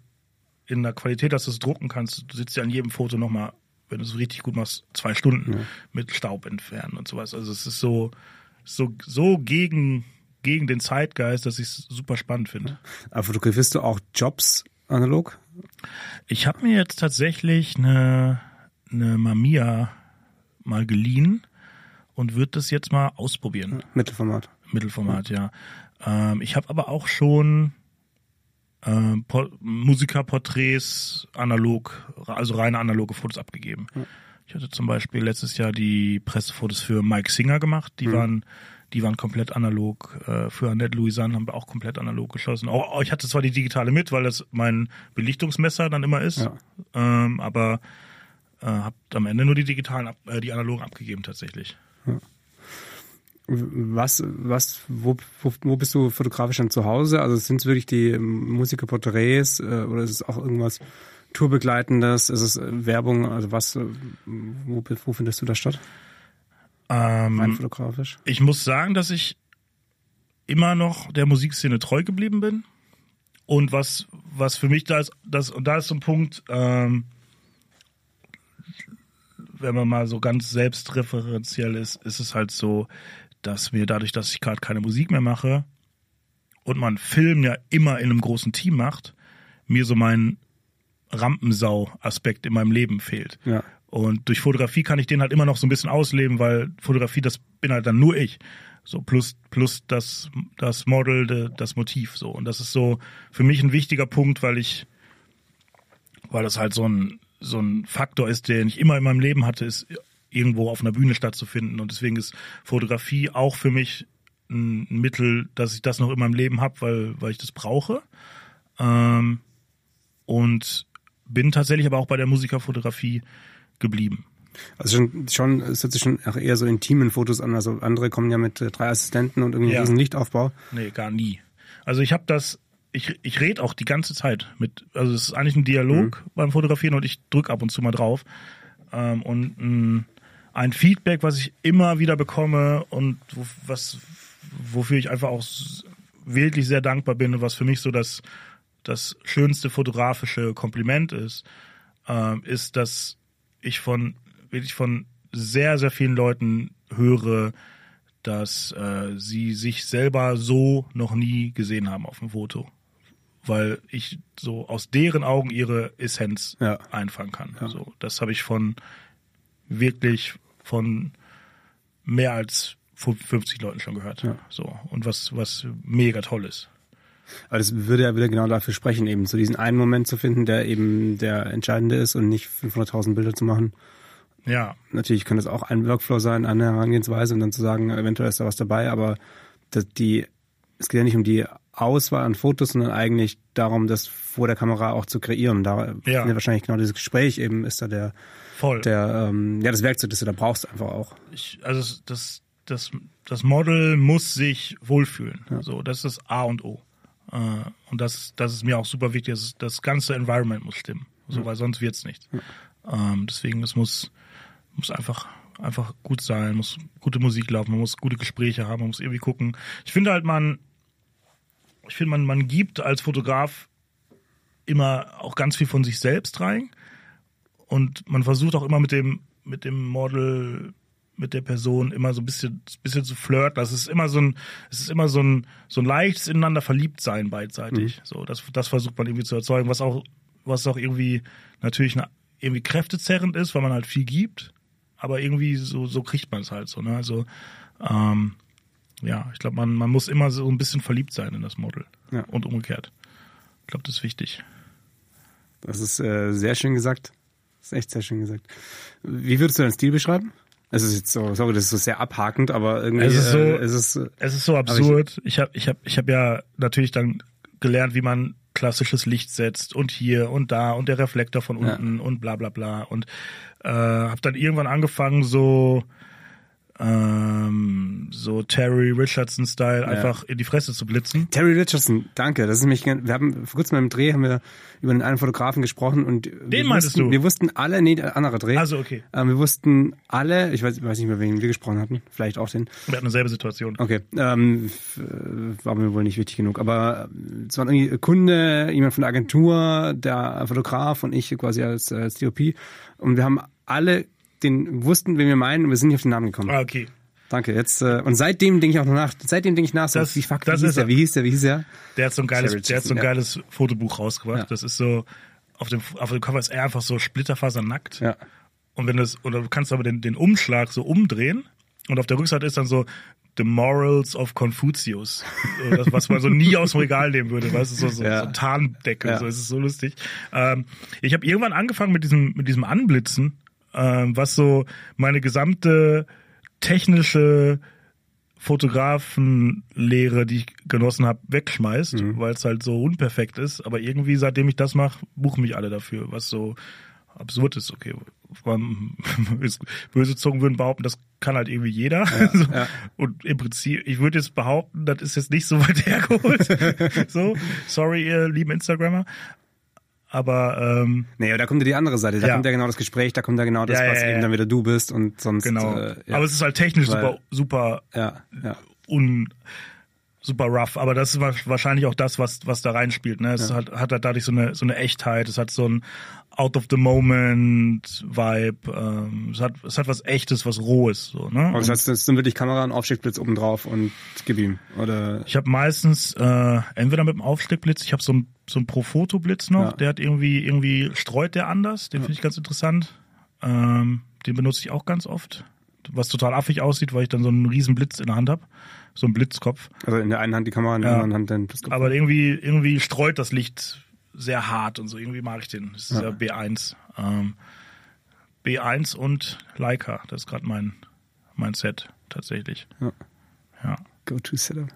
in der Qualität, dass du es drucken kannst, du sitzt ja an jedem Foto nochmal wenn du es richtig gut machst, zwei Stunden ja. mit Staub entfernen und sowas. Also es ist so, so, so gegen, gegen den Zeitgeist, dass ich es super spannend finde. Aber fotografierst du auch Jobs analog? Ich habe mir jetzt tatsächlich eine, eine Mamiya mal geliehen und würde das jetzt mal ausprobieren. Mittelformat. Mittelformat, ja. ja. Ähm, ich habe aber auch schon äh, Musikerporträts analog, also reine analoge Fotos abgegeben. Ja. Ich hatte zum Beispiel letztes Jahr die Pressefotos für Mike Singer gemacht. Die mhm. waren, die waren komplett analog. Äh, für Annette Louisanne haben wir auch komplett analog geschossen. Auch, ich hatte zwar die digitale mit, weil das mein Belichtungsmesser dann immer ist, ja. ähm, aber äh, habe am Ende nur die digitalen, äh, die analogen abgegeben tatsächlich. Ja. Was, was, wo, wo, wo bist du fotografisch dann zu Hause? Also sind es wirklich die Musikerporträts äh, oder ist es auch irgendwas Tourbegleitendes? Ist es äh, Werbung? Also was, äh, wo, wo findest du das statt? Ähm, Rein fotografisch? Ich muss sagen, dass ich immer noch der Musikszene treu geblieben bin. Und was, was für mich da ist, das, und da ist so ein Punkt, ähm, wenn man mal so ganz selbstreferenziell ist, ist es halt so, dass mir dadurch, dass ich gerade keine Musik mehr mache und man Film ja immer in einem großen Team macht, mir so mein Rampensau-Aspekt in meinem Leben fehlt. Ja. Und durch Fotografie kann ich den halt immer noch so ein bisschen ausleben, weil Fotografie, das bin halt dann nur ich. So plus, plus das, das Model, das Motiv, so. Und das ist so für mich ein wichtiger Punkt, weil ich, weil das halt so ein, so ein Faktor ist, den ich immer in meinem Leben hatte, ist irgendwo auf einer Bühne stattzufinden. Und deswegen ist Fotografie auch für mich ein Mittel, dass ich das noch in meinem Leben habe, weil, weil ich das brauche. Ähm, und bin tatsächlich aber auch bei der Musikerfotografie geblieben. Also schon, schon, es hört sich schon auch eher so intimen Fotos an. Also andere kommen ja mit äh, drei Assistenten und irgendwie ja. riesen Lichtaufbau. Nee, gar nie. Also ich habe das, ich, ich rede auch die ganze Zeit mit, also es ist eigentlich ein Dialog mhm. beim Fotografieren und ich drück ab und zu mal drauf. Ähm, und mh, ein Feedback, was ich immer wieder bekomme und was, wofür ich einfach auch wirklich sehr dankbar bin und was für mich so das, das schönste fotografische Kompliment ist, äh, ist, dass ich von wirklich von sehr, sehr vielen Leuten höre, dass äh, sie sich selber so noch nie gesehen haben auf dem Foto. Weil ich so aus deren Augen ihre Essenz ja. einfangen kann. Ja. So, das habe ich von wirklich von mehr als 50 Leuten schon gehört. Ja. So. Und was, was mega toll ist. Aber das würde ja wieder genau dafür sprechen, eben so diesen einen Moment zu finden, der eben der entscheidende ist und nicht 500.000 Bilder zu machen. Ja. Natürlich kann das auch ein Workflow sein, eine Herangehensweise und dann zu sagen, eventuell ist da was dabei, aber die, es geht ja nicht um die Auswahl an Fotos, sondern eigentlich darum, das vor der Kamera auch zu kreieren. Da ja. wahrscheinlich genau dieses Gespräch eben ist da der, Voll. Der, ähm, ja, das Werkzeug, das du da brauchst, einfach auch. Ich, also das, das, das Model muss sich wohlfühlen. Ja. So, das ist das A und O. Äh, und das, das ist mir auch super wichtig. Das, das ganze Environment muss stimmen. So, ja. weil sonst wird's nicht. Ähm, deswegen, es muss, muss einfach, einfach gut sein, muss gute Musik laufen, man muss gute Gespräche haben, man muss irgendwie gucken. Ich finde halt, man, ich finde, man, man gibt als Fotograf immer auch ganz viel von sich selbst rein. Und man versucht auch immer mit dem, mit dem Model, mit der Person immer so ein bisschen, bisschen zu flirten. Das ist immer so ein, es ist immer so ein, so ein leichtes ineinander verliebt sein beidseitig. Mhm. So, das, das versucht man irgendwie zu erzeugen, was auch, was auch irgendwie natürlich eine, irgendwie kräftezerrend ist, weil man halt viel gibt. Aber irgendwie so, so kriegt man es halt so, ne? Also, ähm, ja, ich glaube, man, man muss immer so ein bisschen verliebt sein in das Model. Ja. Und umgekehrt. Ich glaube, das ist wichtig. Das ist äh, sehr schön gesagt. Das ist echt sehr schön gesagt. Wie würdest du deinen Stil beschreiben? Es ist jetzt so, sorry, das ist so sehr abhakend, aber irgendwie Es ist so- äh, es ist, äh, Es ist so absurd. Ich habe ich hab, ich hab ja natürlich dann gelernt, wie man klassisches Licht setzt und hier und da und der Reflektor von Ja. unten und bla bla bla. Und äh, habe dann irgendwann angefangen, so ähm, so Terry Richardson-Style einfach in die Fresse zu blitzen. Terry Richardson, danke. Das ist mich, wir haben vor kurzem beim Dreh haben wir über einen einen Fotografen gesprochen und wir meintest wussten, du? wir wussten alle, nee, der andere Dreh. Also okay, Ähm, wir wussten alle, ich weiß, weiß nicht mehr, wen wir gesprochen hatten, vielleicht auch den. wir hatten dieselbe Situation. Okay, ähm, äh, war mir wohl nicht wichtig genug, aber äh, es war irgendwie Kunde, jemand von der Agentur, der Fotograf und ich quasi als, als DOP und wir haben alle den wussten, wen wir meinen und wir sind nicht auf den Namen gekommen. Ah, okay. Danke. Jetzt äh, und seitdem denke ich auch noch nach. Seitdem denke ich nach. So, Das- wie fuck, das wie hieß der? er. Wie hieß der? Wie hieß der? Der hat so ein geiles, Terry der hat so ein Richardson, ja. geiles Fotobuch rausgebracht. Ja. Das ist so auf dem auf dem Cover ist er einfach so splitterfasernackt. Ja. Und wenn das, oder du kannst aber den, den Umschlag so umdrehen und auf der Rückseite ist dann so The Morals of Confucius. Das, was man so nie aus dem Regal nehmen würde, weißt du, so, so, Ja. so Tarndecke, Ja. so, es ist so lustig. Ähm, ich habe irgendwann angefangen mit diesem, mit diesem Anblitzen, ähm, was so meine gesamte technische Fotografenlehre, die ich genossen habe, wegschmeißt, Mhm. weil es halt so unperfekt ist. Aber irgendwie, seitdem ich das mache, buchen mich alle dafür, was so absurd ist. Okay, böse Zungen würden behaupten, das kann halt irgendwie jeder. so. ja. Und im Prinzip, ich würde jetzt behaupten, das ist jetzt nicht so weit hergeholt. so, sorry, ihr lieben Instagrammer. Aber ähm, Nee, da kommt ja die andere Seite. Da Ja. kommt ja genau das Gespräch, da kommt ja genau das, Ja, was eben dann wieder du bist und sonst. genau. Äh. Aber es ist halt technisch Weil- super, super ja, ja. un super rough, aber das ist wa- wahrscheinlich auch das, was was da reinspielt. Ne? Es hat, hat halt dadurch so eine so eine Echtheit. Es hat so ein out of the moment Vibe. Ähm, es hat es hat was Echtes, was rohes. So, ne? Und das heißt, sind wirklich Kamera und Aufsteckblitz oben drauf und gib ihm. Oder Ich habe meistens äh, entweder mit dem Aufsteckblitz, ich habe so ein so ein Pro-Foto-Blitz noch, Ja. der hat irgendwie irgendwie streut der anders, den finde ich ganz interessant. Ähm, den benutze ich auch ganz oft, was total affig aussieht, weil ich dann so einen riesen Blitz in der Hand habe, so einen Blitzkopf. also in der einen Hand die Kamera, in der Ja. anderen Hand den Teleskop. Aber irgendwie irgendwie streut das Licht sehr hart und so. Irgendwie mag ich den. Das ist ja, Ja. B1. Ähm, B1 und Leica, das ist gerade mein mein Set tatsächlich. Ja. Ja. Go-To-Setup.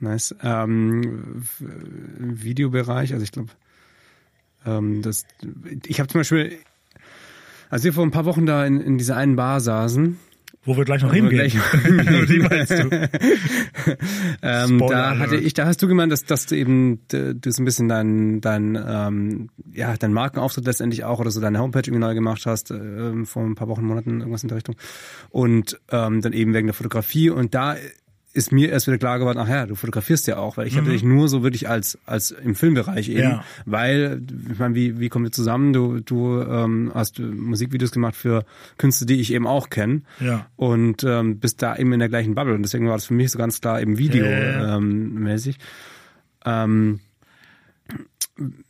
Nice. Ähm, Videobereich, also ich glaube, ähm, das, ich habe zum Beispiel, als wir vor ein paar Wochen da in, in dieser einen Bar saßen, Wo wir gleich noch hingehen. gleich- Die meinst du? ähm, da hatte ich, da hast du gemeint, dass, dass du eben du so ein bisschen dein, dein, ähm, ja, dein Markenauftritt letztendlich auch oder so deine Homepage irgendwie neu gemacht hast, ähm, vor ein paar Wochen, Monaten, irgendwas in der Richtung. Und ähm, dann eben wegen der Fotografie und da ist mir erst wieder klar geworden, ach ja, du fotografierst ja auch, weil ich hatte dich nur so wirklich als als im Filmbereich eben, Mhm. Ja. weil ich meine, wie wie kommen wir zusammen? Du du ähm, hast Musikvideos gemacht für Künstler, die ich eben auch kenne Ja. und ähm, bist da eben in der gleichen Bubble und deswegen war das für mich so ganz klar eben Video Ja, ähm, mäßig. Ähm,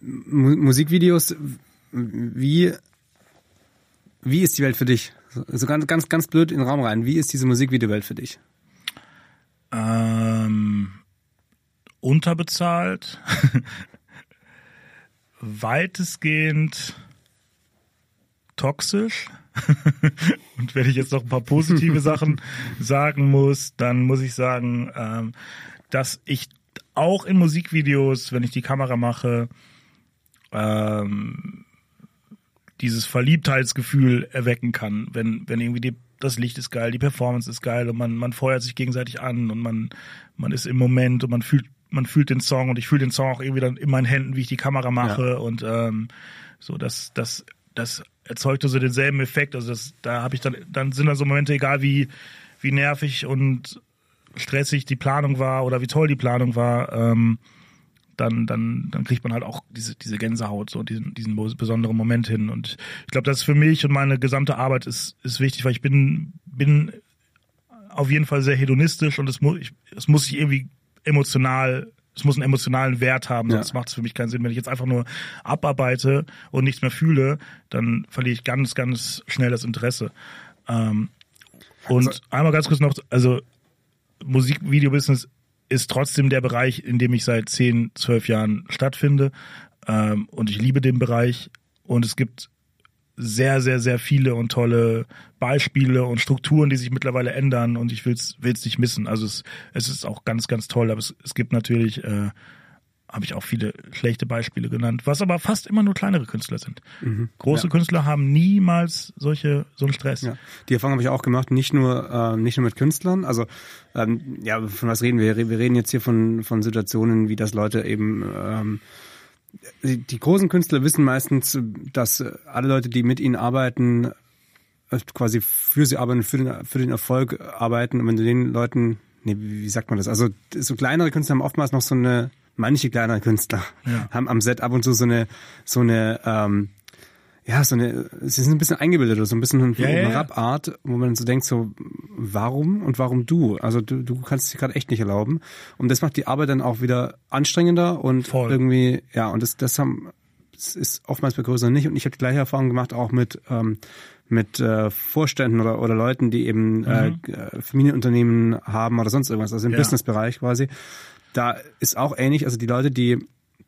Mu Musikvideos, wie wie ist die Welt für dich? So- So ganz ganz ganz blöd in den Raum rein. Wie ist diese Musikvideowelt für dich? Ähm, unterbezahlt, weitestgehend toxisch. Und wenn ich jetzt noch ein paar positive Sachen sagen muss, dann muss ich sagen, ähm, dass ich auch in Musikvideos, wenn ich die Kamera mache, ähm, dieses Verliebtheitsgefühl erwecken kann, wenn, wenn irgendwie die, das Licht ist geil, die Performance ist geil und man, man feuert sich gegenseitig an und man, man ist im Moment und man fühlt, man fühlt den Song und ich fühle den Song auch irgendwie dann in meinen Händen, wie ich die Kamera mache und ähm, so, das, das, das erzeugte so denselben Effekt. Also das, da habe ich dann, dann sind da so Momente, egal wie, wie nervig und stressig die Planung war oder wie toll die Planung war, ähm, dann, dann, dann kriegt man halt auch diese, diese Gänsehaut, so diesen, diesen besonderen Moment hin. Und ich glaube, das ist für mich und meine gesamte Arbeit ist, ist wichtig, weil ich bin, bin auf jeden Fall sehr hedonistisch und es muss, ich, es muss sich irgendwie emotional, es muss einen emotionalen Wert haben, Ja. sonst macht es für mich keinen Sinn. Wenn ich jetzt einfach nur abarbeite und nichts mehr fühle, dann verliere ich ganz, ganz schnell das Interesse. Ähm, und Also- einmal ganz kurz noch, also Musikvideo-Business ist trotzdem der Bereich, in dem ich seit 10, 12 Jahren stattfinde. Ähm, und ich liebe den Bereich. Und es gibt sehr, sehr, sehr viele und tolle Beispiele und Strukturen, die sich mittlerweile ändern und ich will's, will's nicht missen. Also es, es ist auch ganz, ganz toll, aber es, es gibt natürlich, äh, habe ich auch viele schlechte Beispiele genannt, was aber fast immer nur kleinere Künstler sind. Mhm. Große ja. Künstler haben niemals solche so einen Stress. Ja. Die Erfahrung habe ich auch gemacht, nicht nur äh, nicht nur mit Künstlern. Also ähm, ja, von was reden wir? Wir reden jetzt hier von von Situationen, wie das Leute eben ähm, die großen Künstler wissen meistens, dass alle Leute, die mit ihnen arbeiten, quasi für sie arbeiten, für den, für den Erfolg arbeiten. Und wenn du den Leuten, nee, wie sagt man das? Also so kleinere Künstler haben oftmals noch so eine, manche kleinere Künstler ja. haben am Set ab und zu so eine, so eine, ähm, ja, so eine, sie sind ein bisschen eingebildet oder so ein bisschen eine ja, ja, Rap-Art, wo man so denkt, so, warum und warum du? Also du, du kannst es dir gerade echt nicht erlauben. Und das macht die Arbeit dann auch wieder anstrengender und Voll. irgendwie, ja, und das, das haben, das ist oftmals bei größeren nicht. Und ich habe die gleiche Erfahrung gemacht auch mit, ähm, mit äh, Vorständen oder, oder Leuten, die eben mhm. äh, Familienunternehmen haben oder sonst irgendwas, also im ja. Businessbereich quasi. Da ist auch ähnlich, also die Leute, die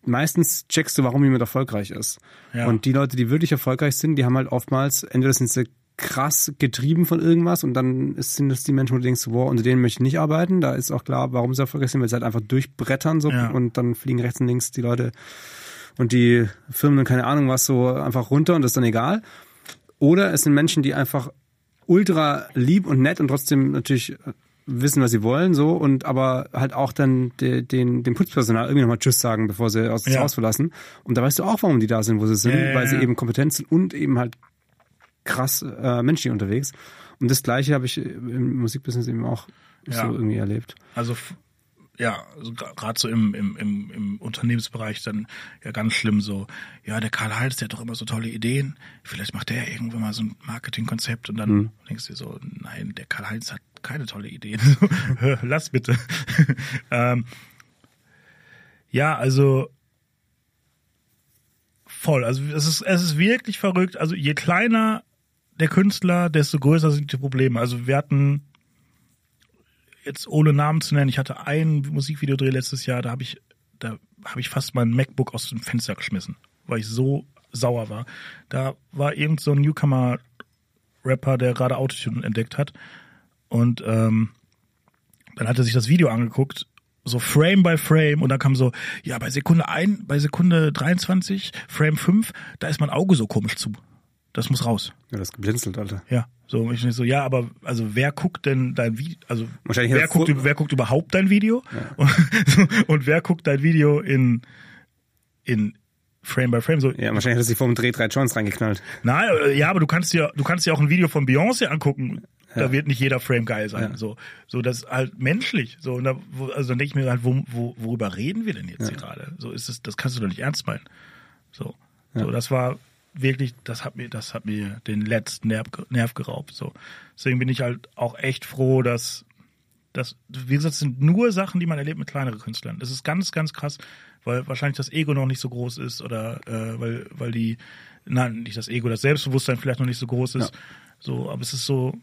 meistens checkst du, warum jemand erfolgreich ist. Ja. Und die Leute, die wirklich erfolgreich sind, die haben halt oftmals, entweder sind sie krass getrieben von irgendwas und dann sind das die Menschen, wo du denkst, wow, unter denen möchte ich nicht arbeiten. Da ist auch klar, warum sie erfolgreich sind, weil sie halt einfach durchbrettern so ja. und dann fliegen rechts und links die Leute und die Firmen und keine Ahnung was so einfach runter und das ist dann egal. Oder es sind Menschen, die einfach ultra lieb und nett und trotzdem natürlich wissen, was sie wollen, so und aber halt auch dann de, den, dem Putzpersonal irgendwie nochmal Tschüss sagen, bevor sie aus das ja. Haus verlassen. Und da weißt du auch, warum die da sind, wo sie sind, ja, weil sie eben kompetent sind und eben halt krass äh, menschlich unterwegs. Und das Gleiche habe ich im Musikbusiness eben auch so irgendwie erlebt. Also ja, also gerade so im, im, im, im Unternehmensbereich dann ja ganz schlimm so, ja, der Karl Hals, der hat doch immer so tolle Ideen, vielleicht macht der irgendwann mal so ein Marketingkonzept und dann mhm. denkst du dir so, nein, der Karl Heinz hat keine tolle Ideen. Lass bitte. ähm, ja, also voll. Also es ist, es ist wirklich verrückt. Also je kleiner der Künstler, desto größer sind die Probleme. Also wir hatten jetzt ohne Namen zu nennen, ich hatte ein Musikvideodreh letztes Jahr, da habe ich, da habe ich fast mein MacBook aus dem Fenster geschmissen, weil ich so sauer war. Da war irgend so ein Newcomer-Rapper, der gerade Autotune entdeckt hat. Und ähm, dann hat er sich das Video angeguckt, so Frame by Frame, und dann kam so, ja, bei Sekunde ein, bei Sekunde 23, Frame 5, da ist mein Auge so komisch zu. Das muss raus. Ja, das geblinzelt, Alter. Ja. So, ich so, ja, aber also wer guckt denn dein Video? Also wer guckt, wer guckt überhaupt dein Video? Ja. Und, und, wer guckt dein Video in in Frame by Frame? So, ja, wahrscheinlich hat er sich vor dem Dreh drei Joints reingeknallt. Nein, äh, ja, aber du kannst dir du kannst dir auch ein Video von Beyoncé angucken. Ja. Da wird nicht jeder Frame geil sein. Ja. So, so das ist halt menschlich. So, und da, also dann denke ich mir halt, wo, wo, worüber reden wir denn jetzt hier gerade? So ist es, das kannst du doch nicht ernst meinen. So, so das war wirklich, das hat mir, das hat mir den letzten Nerv, Nerv geraubt. So. Deswegen bin ich halt auch echt froh, dass, dass, wie gesagt, es sind nur Sachen, die man erlebt mit kleineren Künstlern. Das ist ganz, ganz krass, weil wahrscheinlich das Ego noch nicht so groß ist oder äh, weil, weil die, nein, nicht das Ego, das Selbstbewusstsein vielleicht noch nicht so groß ist. Ja. So, aber es ist so,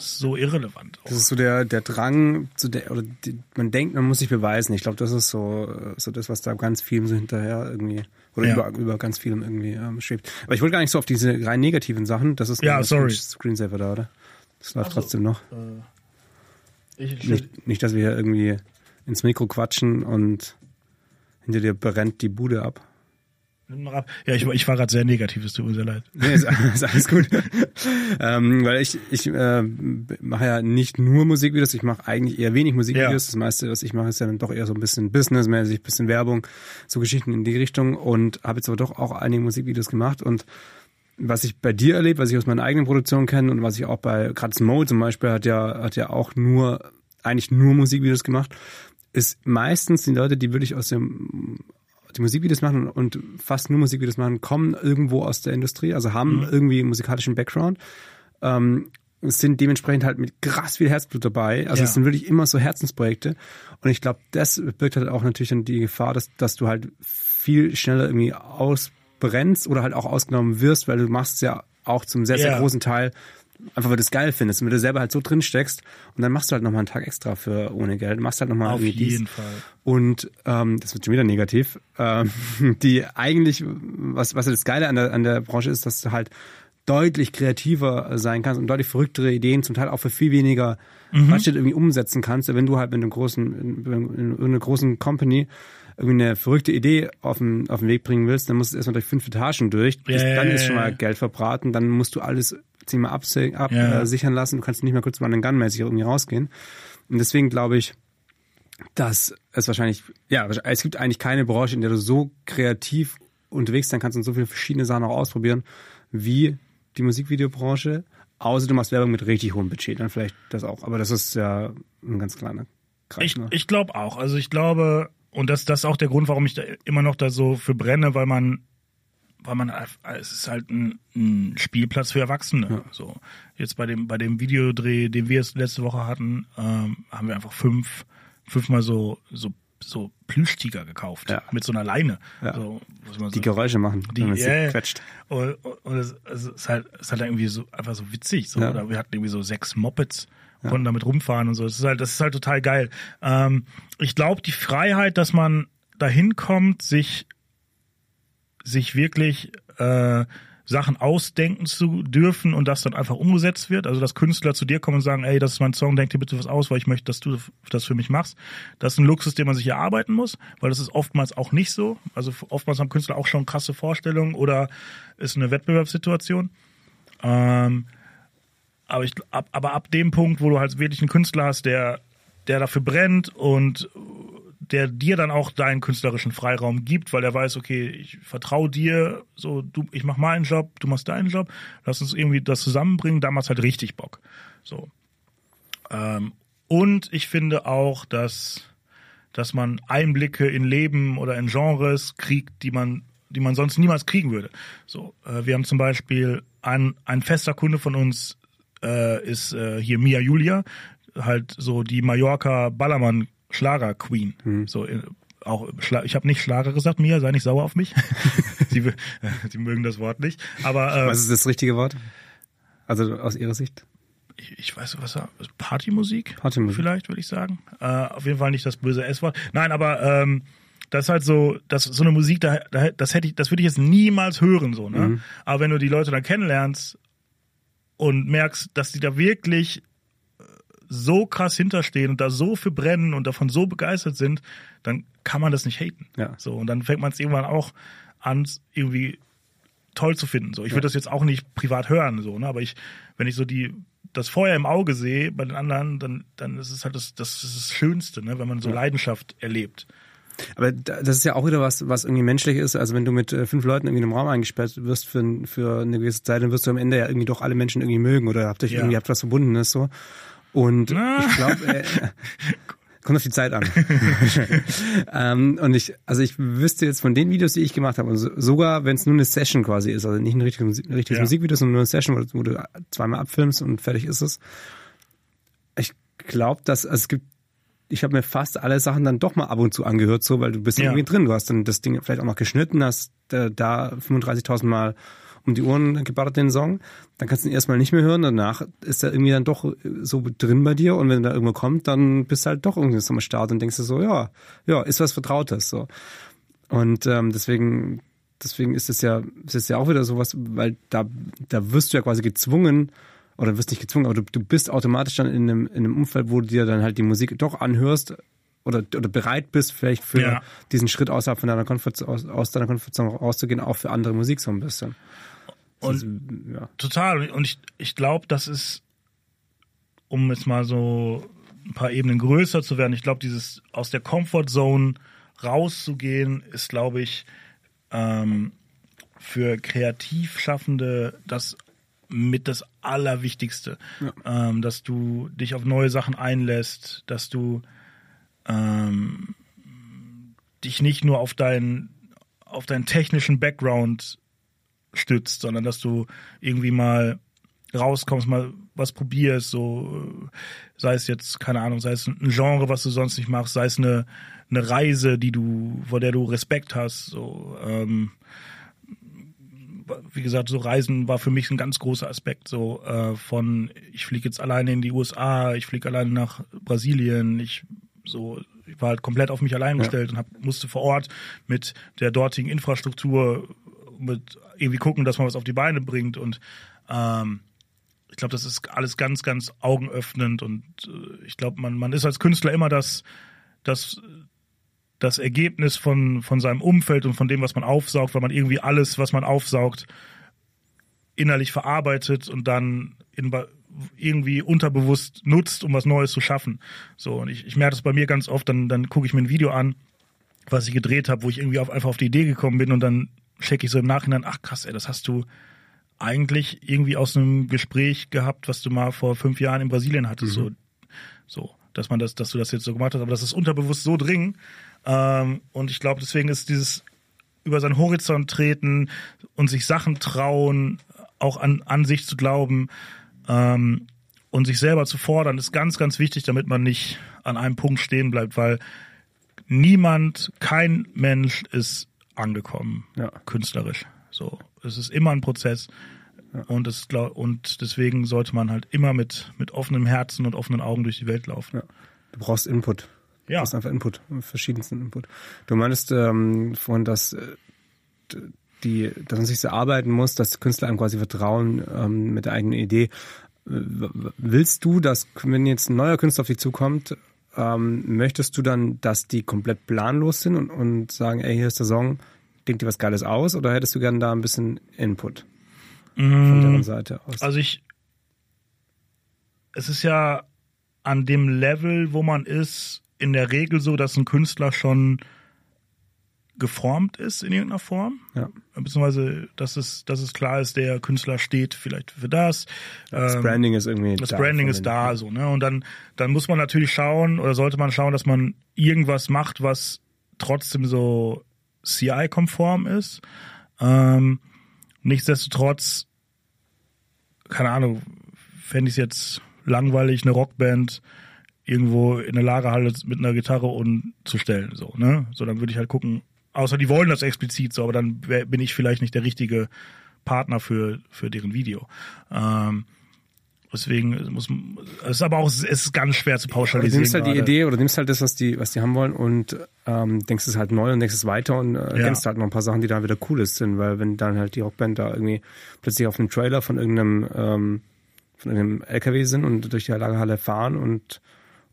so irrelevant. Auch. Das ist so der, der Drang, zu der, oder die, man denkt, man muss sich beweisen. Ich glaube, das ist so, so das, was da ganz viel so hinterher irgendwie oder ja. über, über ganz vielem irgendwie ähm, schwebt. Aber ich wollte gar nicht so auf diese rein negativen Sachen. Das ist ja, sorry. Screensaver da, oder? Das läuft also, trotzdem noch. Äh, ich, nicht, nicht, dass wir hier irgendwie ins Mikro quatschen und hinter dir brennt die Bude ab. Nimm noch ab. Ja, ich, ich war gerade sehr negativ, es tut mir sehr leid. Nee, ist, ist alles gut. ähm, weil ich, ich äh, mache ja nicht nur Musikvideos, ich mache eigentlich eher wenig Musikvideos. Ja. Das meiste, was ich mache, ist ja dann doch eher so ein bisschen businessmäßig, bisschen Werbung, so Geschichten in die Richtung und habe jetzt aber doch auch einige Musikvideos gemacht und was ich bei dir erlebe, was ich aus meiner eigenen Produktion kenne und was ich auch bei gerade Smo zum Beispiel hat ja hat ja auch nur eigentlich nur Musikvideos gemacht, ist meistens die Leute, die wirklich aus dem die Musikvideos machen und fast nur Musikvideos machen, kommen irgendwo aus der Industrie, also haben mhm. irgendwie einen musikalischen Background. Ähm, sind dementsprechend halt mit krass viel Herzblut dabei. Also ja. es sind wirklich immer so Herzensprojekte. Und ich glaube, das birgt halt auch natürlich dann die Gefahr, dass, dass du halt viel schneller irgendwie ausbrennst oder halt auch ausgenommen wirst, weil du machst ja auch zum sehr, sehr ja. großen Teil einfach weil du es geil findest, wenn du selber halt so drin steckst und dann machst du halt nochmal einen Tag extra für ohne Geld, machst halt nochmal Auf irgendwie jeden dies. Fall. Und ähm, das wird schon wieder negativ. Ähm, die eigentlich, was, was das Geile an der, an der Branche ist, dass du halt deutlich kreativer sein kannst und deutlich verrücktere Ideen, zum Teil auch für viel weniger Mhm. Budget irgendwie umsetzen kannst, wenn du halt mit einem großen, in, in, in einer großen Company irgendwie eine verrückte Idee auf den, auf den Weg bringen willst, dann musst du erstmal durch fünf Etagen durch. Bis, Ja, dann ist schon mal. Geld verbraten, dann musst du alles ziemlich absichern ab, Ja. äh, lassen. Du kannst nicht mal kurz mal einen Gun-mäßig irgendwie rausgehen. Und deswegen glaube ich, dass es wahrscheinlich, ja, es gibt eigentlich keine Branche, in der du so kreativ unterwegs sein kannst und so viele verschiedene Sachen auch ausprobieren, wie die Musikvideobranche. Außer du machst Werbung mit richtig hohem Budget, dann vielleicht das auch. Aber das ist ja ein ganz kleiner Kreis. Ich, ne? ich glaube auch. Also ich glaube, und das, das ist auch der Grund, warum ich da immer noch da so für brenne, weil man, weil man, es ist halt ein, ein Spielplatz für Erwachsene. So jetzt bei dem bei dem Videodreh, den wir jetzt letzte Woche hatten, ähm, haben wir einfach fünf fünfmal so so so Plüschtiger gekauft Ja. mit so einer Leine. Ja. So, die so, Geräusche machen, die, wenn man ja, sie ja. quetscht. Und, und, es, es ist halt, es ist halt irgendwie so einfach so witzig. So. Ja. Oder wir hatten irgendwie so sechs Mopeds, konnten damit rumfahren und so. Das ist halt, das ist halt total geil. Ähm, ich glaube, die Freiheit, dass man dahin kommt, sich, sich wirklich äh, Sachen ausdenken zu dürfen und das dann einfach umgesetzt wird. Also dass Künstler zu dir kommen und sagen, ey, das ist mein Song, denk dir bitte was aus, weil ich möchte, dass du das für mich machst. Das ist ein Luxus, den man sich erarbeiten muss, weil das ist oftmals auch nicht so. Also oftmals haben Künstler auch schon krasse Vorstellungen oder ist eine Wettbewerbssituation. Ähm, aber, ich, ab, aber ab dem Punkt, wo du halt wirklich einen Künstler hast, der, der dafür brennt und der dir dann auch deinen künstlerischen Freiraum gibt, weil er weiß, okay, ich vertraue dir, so du, ich mach meinen Job, du machst deinen Job, lass uns irgendwie das zusammenbringen, da macht's halt richtig Bock. So. Ähm, und ich finde auch, dass, dass man Einblicke in Leben oder in Genres kriegt, die man, die man sonst niemals kriegen würde. So, äh, wir haben zum Beispiel ein, ein fester Kunde von uns äh, ist äh, hier Mia Julia, halt so die Mallorca Ballermann Schlager Queen. So äh, auch ich habe nicht Schlager gesagt, Mia, sei nicht sauer auf mich. sie, w- sie mögen das Wort nicht, aber äh, Was ist das richtige Wort? Also aus Ihrer Sicht? ich, ich weiß was Partymusik, Partymusik. vielleicht würde ich sagen. Äh, auf jeden Fall nicht das böse S-Wort. Nein, aber ähm, das ist halt so, das so eine Musik, da, da, das hätte ich, das würde ich jetzt niemals hören so. Ne? Mhm. Aber wenn du die Leute dann kennenlernst und merkst, dass die da wirklich äh, so krass hinterstehen und da so für brennen und davon so begeistert sind, dann kann man das nicht haten. Ja. So und dann fängt man es irgendwann auch an, irgendwie toll zu finden. So, ich würde das jetzt auch nicht privat hören, so, ne? Aber ich, wenn ich so die das Feuer im Auge sehe bei den anderen, dann dann ist es halt das das, ist das Schönste, ne? Wenn man so Leidenschaft erlebt. Aber da- das ist ja auch wieder was, was irgendwie menschlich ist. Also wenn du mit äh, fünf Leuten irgendwie in einem Raum eingesperrt wirst für, für eine gewisse Zeit, dann wirst du am Ende ja irgendwie doch alle Menschen irgendwie mögen oder habt euch Ja. irgendwie habt was Verbundenes so. Und Na. ich glaube, äh, kommt auf die Zeit an. ähm, und ich, also ich wüsste jetzt von den Videos, die ich gemacht habe, also sogar wenn es nur eine Session quasi ist, also nicht ein richtiges, ein richtiges Ja. Musikvideo, sondern nur eine Session, wo, du- wo du zweimal abfilmst und fertig ist es. Ich glaube, dass also es gibt ich habe mir fast alle Sachen dann doch mal ab und zu angehört, so, weil du bist Ja. irgendwie drin. Du hast dann das Ding vielleicht auch noch geschnitten, hast äh, da 35.000 Mal um die Ohren geballert den Song. Dann kannst du ihn erstmal nicht mehr hören. Danach ist er irgendwie dann doch äh, so drin bei dir. Und wenn er da irgendwo kommt, dann bist du halt doch irgendwie so am Start und denkst du so, ja, ja, ist was Vertrautes, so. Und ähm, deswegen, deswegen ist es ja, ist es ja auch wieder sowas, weil da, da wirst du ja quasi gezwungen, oder wirst nicht gezwungen, aber du, du bist automatisch dann in einem, in einem Umfeld, wo du dir dann halt die Musik doch anhörst oder, oder bereit bist, vielleicht für Ja. diesen Schritt außerhalb von deiner Komfort, aus, aus deiner Komfortzone rauszugehen, auch für andere Musik so ein bisschen. Und ja. Total. Und ich, ich glaube, das ist, um jetzt mal so ein paar Ebenen größer zu werden, ich glaube, dieses aus der Comfortzone rauszugehen, ist, glaube ich, ähm, für Kreativschaffende das mit das Allerwichtigste. Ähm, dass du dich auf neue Sachen einlässt, dass du ähm, dich nicht nur auf deinen auf deinen technischen Background stützt, sondern dass du irgendwie mal rauskommst, mal was probierst, so äh, sei es jetzt, keine Ahnung, sei es ein Genre, was du sonst nicht machst, sei es eine, eine Reise, die du, vor der du Respekt hast, so ähm, wie gesagt, so Reisen war für mich ein ganz großer Aspekt. So äh, von ich fliege jetzt alleine in die USA, ich fliege alleine nach Brasilien, ich so ich war halt komplett auf mich allein gestellt ja. und hab, musste vor Ort mit der dortigen Infrastruktur mit irgendwie gucken, dass man was auf die Beine bringt und ähm, ich glaube, das ist alles ganz, ganz augenöffnend und äh, ich glaube, man, man ist als Künstler immer das, das, das Ergebnis von, von seinem Umfeld und von dem, was man aufsaugt, weil man irgendwie alles, was man aufsaugt, innerlich verarbeitet und dann in, irgendwie unterbewusst nutzt, um was Neues zu schaffen. So, und ich, ich merke das bei mir ganz oft, dann, dann gucke ich mir ein Video an, was ich gedreht habe, wo ich irgendwie auf, einfach auf die Idee gekommen bin und dann checke ich so im Nachhinein, ach krass, ey, das hast du eigentlich irgendwie aus einem Gespräch gehabt, was du mal vor fünf Jahren in Brasilien hattest, mhm. so, so, dass man das, dass du das jetzt so gemacht hast, aber das ist unterbewusst so dringend. Ähm, und ich glaube, deswegen ist dieses über seinen Horizont treten und sich Sachen trauen, auch an, an sich zu glauben ähm, und sich selber zu fordern, ist ganz, ganz wichtig, damit man nicht an einem Punkt stehen bleibt, weil niemand, kein Mensch ist angekommen, ja. künstlerisch. So, es ist immer ein Prozess. Ja. Und, es, und deswegen sollte man halt immer mit, mit offenem Herzen und offenen Augen durch die Welt laufen. Ja. Du brauchst Input. Ja. Du brauchst einfach Input, verschiedensten Input. Du meinst ähm, vorhin, dass äh, die, dass man sich so arbeiten muss, dass Künstler einem quasi vertrauen ähm, mit der eigenen Idee. Willst du, dass, wenn jetzt ein neuer Künstler auf dich zukommt, ähm, möchtest du dann, dass die komplett planlos sind und, und sagen, ey, hier ist der Song, denkt dir was Geiles aus, oder hättest du gern da ein bisschen Input von mm, deren Seite aus? Also ich, es ist ja an dem Level, wo man ist, in der Regel so, dass ein Künstler schon geformt ist in irgendeiner Form. Ja. Beziehungsweise, dass es, dass es klar ist, der Künstler steht vielleicht für das. Das ähm, Branding ist irgendwie Das da Branding ist da, so, ne? Und dann, dann muss man natürlich schauen oder sollte man schauen, dass man irgendwas macht, was trotzdem so CI-konform ist. Ähm, nichtsdestotrotz, keine Ahnung, fände ich es jetzt langweilig, eine Rockband irgendwo in eine Lagerhalle mit einer Gitarre und zu stellen, so, ne? So, dann würde ich halt gucken, Außer die wollen das explizit so, aber dann bin ich vielleicht nicht der richtige Partner für, für deren Video. Ähm, deswegen muss es ist aber auch es ist ganz schwer zu pauschalisieren. Du nimmst halt gerade. die Idee oder nimmst halt das, was die, was die haben wollen und ähm, denkst es halt neu und denkst es weiter und äh, ja. kennst halt noch ein paar Sachen, die da wieder cool sind, weil wenn dann halt die Rockband da irgendwie plötzlich auf einem Trailer von irgendeinem ähm, von irgendeinem LKW sind und durch die Lagerhalle fahren und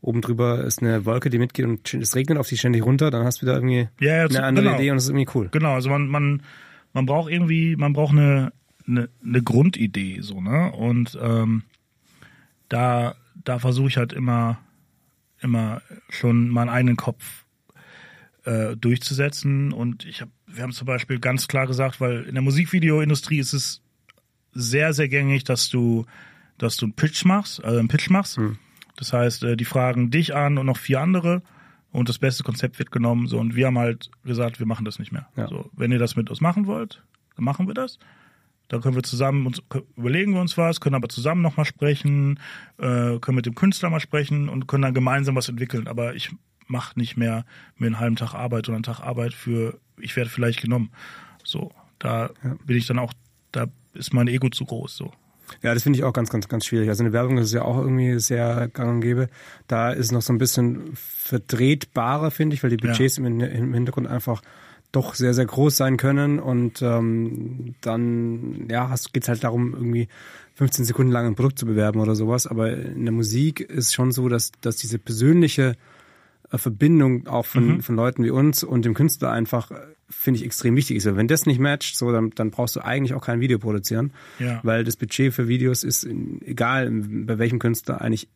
oben drüber ist eine Wolke, die mitgeht und es regnet auf die ständig runter, dann hast du wieder irgendwie ja, ja, eine andere genau. Idee und das ist irgendwie cool. Genau, also man, man, man braucht irgendwie, man braucht eine, eine, eine Grundidee, so, ne? Und ähm, da, da versuche ich halt immer, immer schon meinen eigenen Kopf äh, durchzusetzen. Und ich habe, wir haben zum Beispiel ganz klar gesagt, weil in der Musikvideoindustrie ist es sehr, sehr gängig, dass du, dass du einen Pitch machst, also einen Pitch machst. Hm das heißt, äh, die fragen dich an und noch vier andere und das beste Konzept wird genommen. So und wir haben halt gesagt, wir machen das nicht mehr. Ja. So, wenn ihr das mit uns machen wollt, dann machen wir das. Dann können wir zusammen uns überlegen wir uns was, können aber zusammen nochmal sprechen, äh, können mit dem Künstler mal sprechen und können dann gemeinsam was entwickeln. Aber ich mache nicht mehr mir einen halben Tag Arbeit oder einen Tag Arbeit für, ich werde vielleicht genommen. So, da ja. bin ich dann auch, da ist mein Ego zu groß. So. Ja, das finde ich auch ganz, ganz, ganz schwierig. Also eine Werbung ist ja auch irgendwie sehr gang und gäbe. Da ist noch so ein bisschen vertretbarer, finde ich, weil die Budgets ja. im, im Hintergrund einfach doch sehr, sehr groß sein können. Und ähm, dann, ja, geht es halt darum, irgendwie 15 Sekunden lang ein Produkt zu bewerben oder sowas. Aber in der Musik ist schon so, dass, dass diese persönliche äh, Verbindung auch von, mhm. von Leuten wie uns und dem Künstler einfach finde ich extrem wichtig ist. Wenn das nicht matcht, so dann, dann brauchst du eigentlich auch kein Video produzieren, ja. weil das Budget für Videos ist egal bei welchem Künstler eigentlich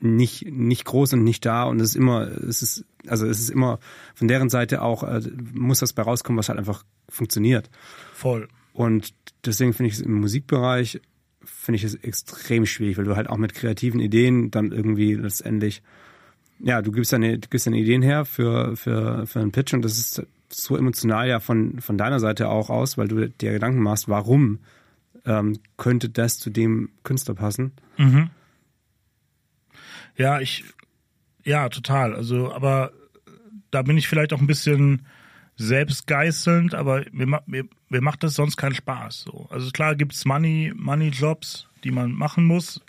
nicht nicht groß und nicht da und es ist immer es ist also es ist immer von deren Seite auch äh, muss das bei rauskommen, was halt einfach funktioniert. Voll. Und deswegen finde ich es im Musikbereich finde ich es extrem schwierig, weil du halt auch mit kreativen Ideen dann irgendwie letztendlich ja, du gibst deine, du gibst deine Ideen her für, für, für einen Pitch und das ist so emotional ja von, von deiner Seite auch aus, weil du dir Gedanken machst, warum ähm, könnte das zu dem Künstler passen? Mhm. Ja, ich, ja, total. Also, aber da bin ich vielleicht auch ein bisschen selbstgeißelnd, aber mir, mir, mir macht das sonst keinen Spaß. So. Also klar gibt's Money, Money Jobs, die man machen muss,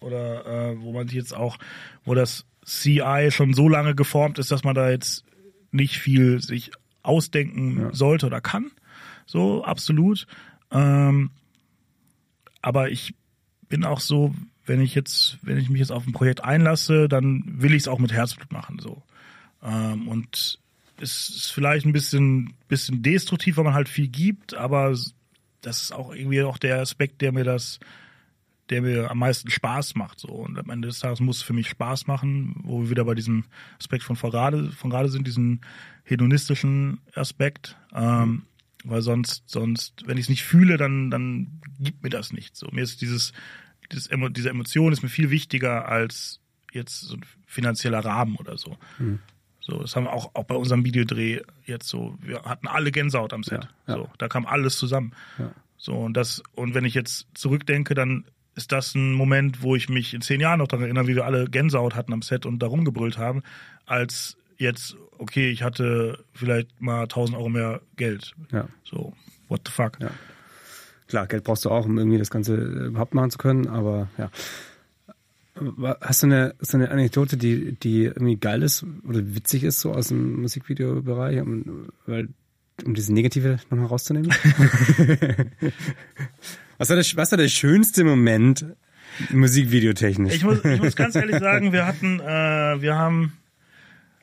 oder äh, wo man jetzt auch, wo das CI schon so lange geformt ist, dass man da jetzt nicht viel sich ausdenken ja. sollte oder kann. So, absolut. Ähm, aber ich bin auch so, wenn ich jetzt, wenn ich mich jetzt auf ein Projekt einlasse, dann will ich es auch mit Herzblut machen. So. Ähm, und es ist vielleicht ein bisschen, bisschen destruktiv, weil man halt viel gibt, aber das ist auch irgendwie auch der Aspekt, der mir das, der mir am meisten Spaß macht. So. Und am Ende des Tages muss es für mich Spaß machen, wo wir wieder bei diesem Aspekt von gerade, von gerade sind, diesen hedonistischen Aspekt. Ähm, weil sonst, sonst, wenn ich es nicht fühle, dann, dann gibt mir das nicht. So, mir ist dieses, dieses diese Emotion ist mir viel wichtiger als jetzt so ein finanzieller Rahmen oder so. Mhm. So, das haben wir auch, auch bei unserem Videodreh jetzt so, wir hatten alle Gänsehaut am Set. Ja, ja. So, da kam alles zusammen. Ja. So, und das, und wenn ich jetzt zurückdenke, dann ist das ein Moment, wo ich mich in zehn Jahren noch daran erinnere, wie wir alle Gänsehaut hatten am Set und da rumgebrüllt haben, als jetzt, okay, ich hatte vielleicht mal 1000 Euro mehr Geld. Ja. So, what the fuck. Ja. Klar, Geld brauchst du auch, um irgendwie das Ganze überhaupt machen zu können, aber ja. Hast du eine, so eine Anekdote, die, die irgendwie geil ist oder witzig ist, so aus dem Musikvideobereich, um, weil, um diese Negative nochmal rauszunehmen? was, war das, was war der schönste Moment musikvideotechnisch? Ich muss, ich muss ganz ehrlich sagen, wir hatten, äh, wir haben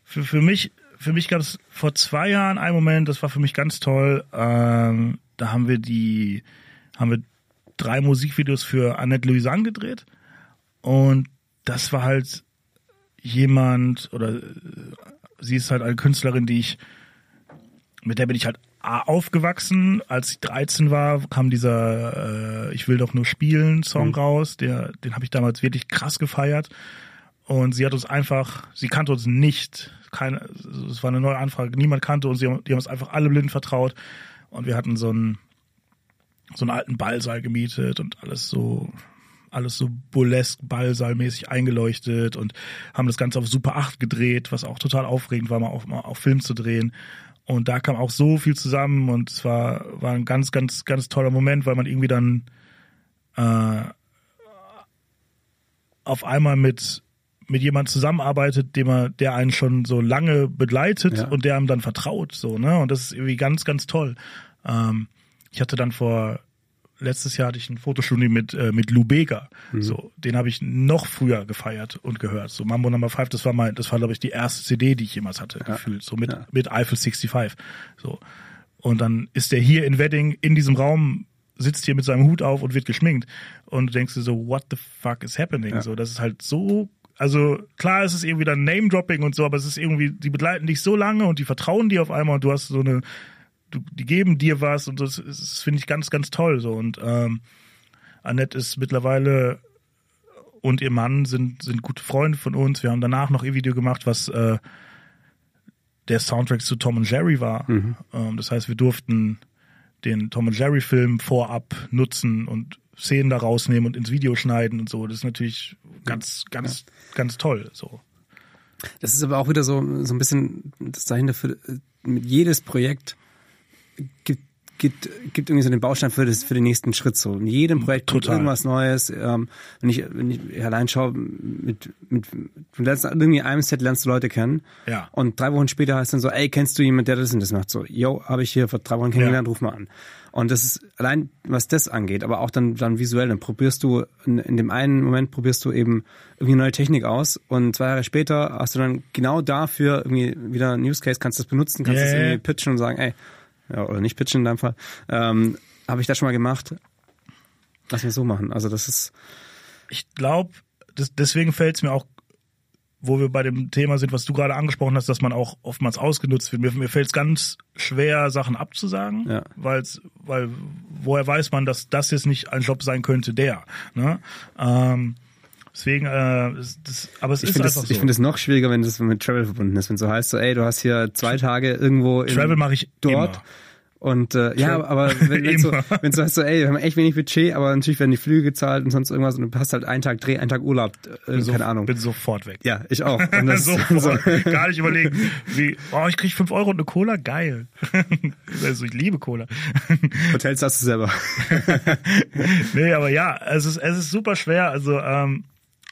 für, für mich, für mich gab es vor zwei Jahren einen Moment, das war für mich ganz toll. Ähm, da haben wir die, haben wir drei Musikvideos für Annette Louisanne gedreht. Und das war halt jemand, oder äh, sie ist halt eine Künstlerin, die ich, mit der bin ich halt aufgewachsen. Als ich 13 war, kam dieser äh, Ich will doch nur spielen Song mhm. raus. Der, den habe ich damals wirklich krass gefeiert. Und sie hat uns einfach, sie kannte uns nicht. Keine, es war eine neue Anfrage, niemand kannte uns, die haben, die haben uns einfach alle blind vertraut. Und wir hatten so einen, so einen alten Ballsaal gemietet und alles so, alles so burlesk Ballsaalmäßig eingeleuchtet und haben das Ganze auf Super 8 gedreht, was auch total aufregend war, mal auf, mal auf Film zu drehen. Und da kam auch so viel zusammen und es war, war ein ganz, ganz, ganz toller Moment, weil man irgendwie dann äh, auf einmal mit mit jemand zusammenarbeitet, dem er, der einen schon so lange begleitet ja. und der einem dann vertraut, so, ne? Und das ist irgendwie ganz, ganz toll. Ähm, ich hatte dann vor letztes Jahr hatte ich ein Fotoshooting mit äh, mit Lou Bega. Mhm. So, den habe ich noch früher gefeiert und gehört. So Mambo Number 5, das war mein, das war glaube ich die erste CD, die ich jemals hatte, ja. gefühlt. So mit ja. mit Eiffel 65. So. Und dann ist der hier in Wedding in diesem Raum sitzt hier mit seinem Hut auf und wird geschminkt und du denkst dir so what the fuck is happening? Ja. So, das ist halt so also klar, es ist irgendwie dann Name-Dropping und so, aber es ist irgendwie, die begleiten dich so lange und die vertrauen dir auf einmal und du hast so eine, du, die geben dir was und das, das finde ich ganz, ganz toll so. Und ähm, Annette ist mittlerweile und ihr Mann sind, sind gute Freunde von uns. Wir haben danach noch ihr Video gemacht, was äh, der Soundtrack zu Tom und Jerry war. Mhm. Ähm, das heißt, wir durften den Tom und Jerry Film vorab nutzen und Szenen da rausnehmen und ins Video schneiden und so. Das ist natürlich ganz, ganz, ja. ganz toll. So. Das ist aber auch wieder so, so ein bisschen das Zeichen dafür, mit jedes Projekt gibt gibt, gibt irgendwie so den Baustein für, das, für den nächsten Schritt so. In jedem Projekt kommt irgendwas Neues. Ähm, wenn, ich, wenn ich allein schaue, mit, mit, du lernst irgendwie einem Set lernst du Leute kennen. Ja. Und drei Wochen später heißt dann so, ey, kennst du jemanden, der das und das macht? So, yo, habe ich hier vor drei Wochen kennengelernt, ja. ruf mal an. Und das ist allein, was das angeht, aber auch dann, dann visuell, dann probierst du, in, in dem einen Moment probierst du eben irgendwie neue Technik aus und zwei Jahre später hast du dann genau dafür irgendwie wieder ein Use Case, kannst das benutzen, kannst yeah. das irgendwie pitchen und sagen, ey, ja, oder nicht pitchen in deinem Fall, ähm, habe ich das schon mal gemacht. Lass mich so machen. Also das ist. Ich glaube, deswegen fällt es mir auch wo wir bei dem Thema sind, was du gerade angesprochen hast, dass man auch oftmals ausgenutzt wird. Mir, mir fällt es ganz schwer, Sachen abzusagen, ja. weil's, weil woher weiß man, dass das jetzt nicht ein Job sein könnte, der. Ne? Ähm, deswegen, äh, das, aber es ich ist einfach das, so. Ich finde es noch schwieriger, wenn das mit Travel verbunden ist, wenn so heißt, so, ey, du hast hier zwei Tage irgendwo in Travel mache ich dort. Immer Und äh, ja, aber wenn, wenn so, so heißt so, ey, wir haben echt wenig Budget, aber natürlich werden die Flüge gezahlt und sonst irgendwas und du hast halt einen Tag Dreh, einen Tag Urlaub, äh, so, keine Ahnung. Bin sofort weg. Ja, ich auch. Und das, sofort. So. Gar nicht überlegen, wie, oh, ich krieg fünf Euro und eine Cola, geil. also ich liebe Cola. Hotels hast du selber. nee, aber ja, es ist, es ist super schwer. Also, ähm,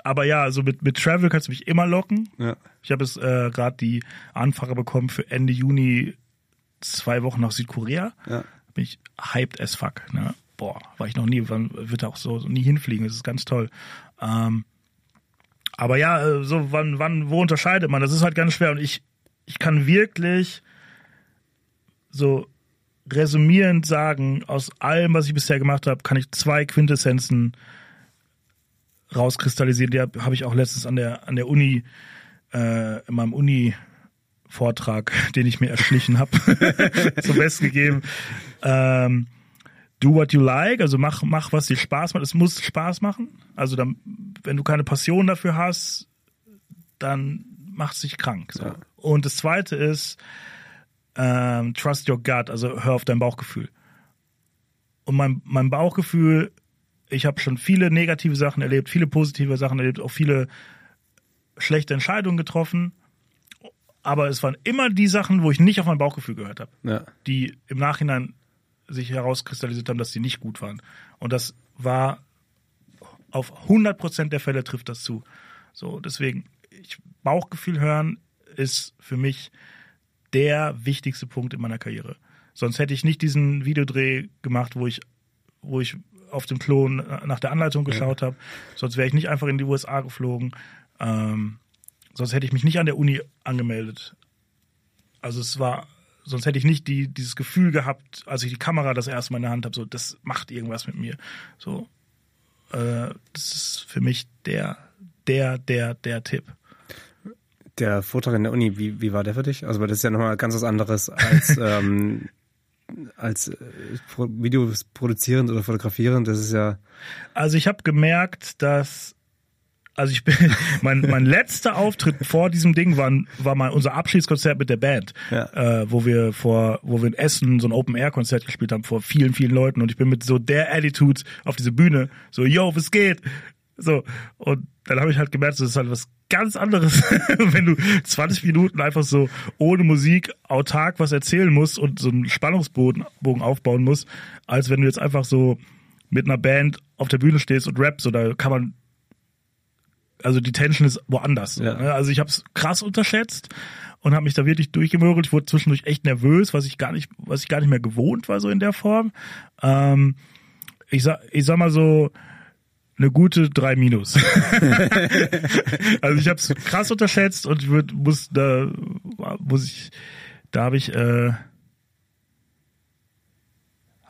aber ja, also mit, mit Travel kannst du mich immer locken. Ja. Ich habe jetzt äh, gerade die Anfrage bekommen für Ende Juni zwei Wochen nach Südkorea. Ja. Bin ich hyped as fuck. Ne? Boah, war ich noch nie, wann wird auch so, so nie hinfliegen. Das ist ganz toll. Ähm, aber ja, äh, so wann, wann, wo unterscheidet man? Das ist halt ganz schwer. Und ich, ich kann wirklich so resümierend sagen, aus allem, was ich bisher gemacht habe, kann ich zwei Quintessenzen rauskristallisieren. Die habe hab ich auch letztens an der, an der Uni, äh, in meinem Uni Vortrag, den ich mir erschlichen habe, zum Besten gegeben. Ähm, do what you like, also mach, mach, was dir Spaß macht. Es muss Spaß machen. Also dann, wenn du keine Passion dafür hast, dann macht es dich krank. So. Ja. Und das zweite ist, ähm, trust your gut, also hör auf dein Bauchgefühl. Und mein, mein Bauchgefühl, ich habe schon viele negative Sachen erlebt, viele positive Sachen erlebt, auch viele schlechte Entscheidungen getroffen aber es waren immer die Sachen, wo ich nicht auf mein Bauchgefühl gehört habe, Ja. die im Nachhinein sich herauskristallisiert haben, dass sie nicht gut waren. Und das war auf 100% der Fälle trifft das zu. So, deswegen, ich, Bauchgefühl hören ist für mich der wichtigste Punkt in meiner Karriere. Sonst hätte ich nicht diesen Videodreh gemacht, wo ich, wo ich auf dem Klo nach der Anleitung geschaut habe. Sonst wäre ich nicht einfach in die USA geflogen. Ähm, sonst hätte ich mich nicht an der Uni angemeldet. Also es war, sonst hätte ich nicht die, dieses Gefühl gehabt, als ich die Kamera das erste Mal in der Hand habe, so, das macht irgendwas mit mir. So, äh, das ist für mich der, der, der, der Tipp. Der Vortrag in der Uni, wie, wie war der für dich? Also, weil das ist ja nochmal ganz was anderes als, ähm, als äh, Videos produzierend oder fotografierend. Das ist ja, Also ich habe gemerkt, dass also ich bin mein mein letzter Auftritt vor diesem Ding war war mal unser Abschiedskonzert mit der Band, Ja. äh, wo wir vor wo wir in Essen so ein Open Air Konzert gespielt haben vor vielen vielen Leuten und ich bin mit so der Attitude auf diese Bühne so yo was geht so und dann habe ich halt gemerkt, das ist halt was ganz anderes, wenn du 20 Minuten einfach so ohne Musik autark was erzählen musst und so einen Spannungsbogen Bogen aufbauen musst, als wenn du jetzt einfach so mit einer Band auf der Bühne stehst und rappst. Da kann man also die Tension ist woanders. So, Ja. ne? Also ich habe es krass unterschätzt und habe mich da wirklich durchgemögelt. Ich wurde zwischendurch echt nervös, was ich gar nicht, was ich gar nicht mehr gewohnt war so in der Form. Ähm, ich sag, ich sag mal so eine gute 3 minus. also ich habe es krass unterschätzt und ich würd, muss da muss ich da habe ich äh,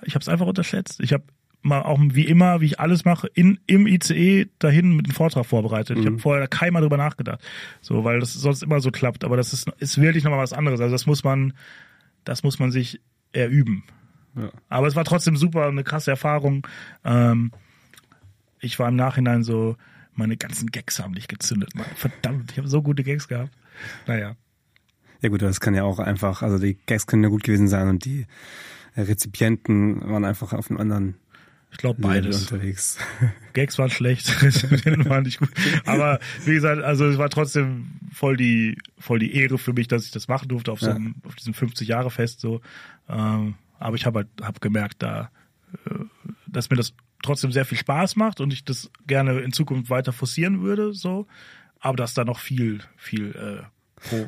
ich habe es einfach unterschätzt. Ich habe mal auch wie immer, wie ich alles mache, in, im ICE dahin mit dem Vortrag vorbereitet. Ich habe vorher keinmal drüber nachgedacht. So, weil das sonst immer so klappt. Aber das ist, ist wirklich nochmal was anderes. Also das muss man, das muss man sich erüben. Ja. Aber es war trotzdem super, eine krasse Erfahrung. Ähm, ich war im Nachhinein so, meine ganzen Gags haben nicht gezündet. Mann. Verdammt, ich habe so gute Gags gehabt. Naja. ja gut, das kann ja auch einfach, also die Gags können ja gut gewesen sein und die Rezipienten waren einfach auf einem anderen Ich glaube beides. unterwegs. Gags waren schlecht, Rezensionen waren nicht gut. Aber wie gesagt, also es war trotzdem voll die, voll die Ehre für mich, dass ich das machen durfte auf so Ja. einem, auf diesem 50 Jahre Fest so. Ähm, aber ich habe halt, hab gemerkt, da, äh, dass mir das trotzdem sehr viel Spaß macht und ich das gerne in Zukunft weiter forcieren würde, so. Aber dass da noch viel, viel, äh,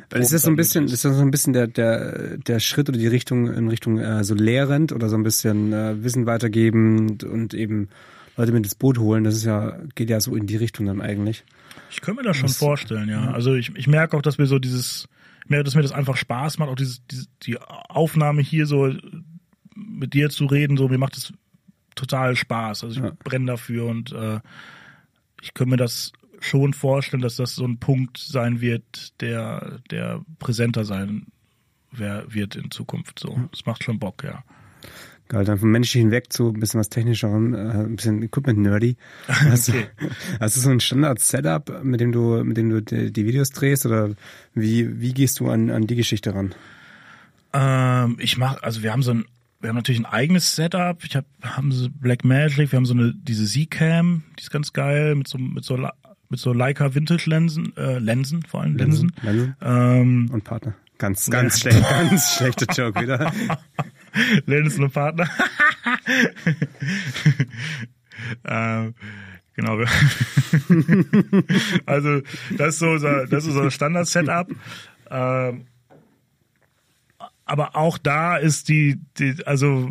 pro, ist das so ein bisschen, ist das so ein bisschen der, der, der Schritt oder die Richtung in Richtung äh, so lehrend oder so ein bisschen äh, Wissen weitergeben und eben Leute mit ins Boot holen. Das ist ja, geht ja so in die Richtung dann eigentlich. Ich könnte mir das schon vorstellen, ja. Also ich, ich merke auch, dass mir so dieses, merke, dass mir das einfach Spaß macht, auch dieses, diese, die Aufnahme hier so mit dir zu reden, so mir macht es total Spaß. Also ich Ja. brenne dafür und äh, ich könnte mir das schon vorstellen, dass das so ein Punkt sein wird, der, der präsenter sein wer, wird in Zukunft. So, das macht schon Bock, ja. Geil, dann vom menschlichen weg zu ein bisschen was technischerem, äh, ein bisschen Equipment-nerdy. Hast, Okay. hast du so ein Standard-Setup, mit dem du, mit dem du die, die Videos drehst oder wie, wie gehst du an, an die Geschichte ran? Ähm, ich mach, also wir haben so ein wir haben natürlich ein eigenes Setup. Ich hab, haben so Black Magic, wir haben so eine diese Z-Cam, die ist ganz geil mit so mit so mit so Leica Vintage Linsen, äh, Linsen vor allem Linsen. Linsen. Ähm, und Partner. Ganz, ganz schlecht, ganz schlechte Joke wieder. Linsen und Partner. ähm, genau. also das ist so unser, das ist unser Standard-Setup. Ähm, aber auch da ist die, die also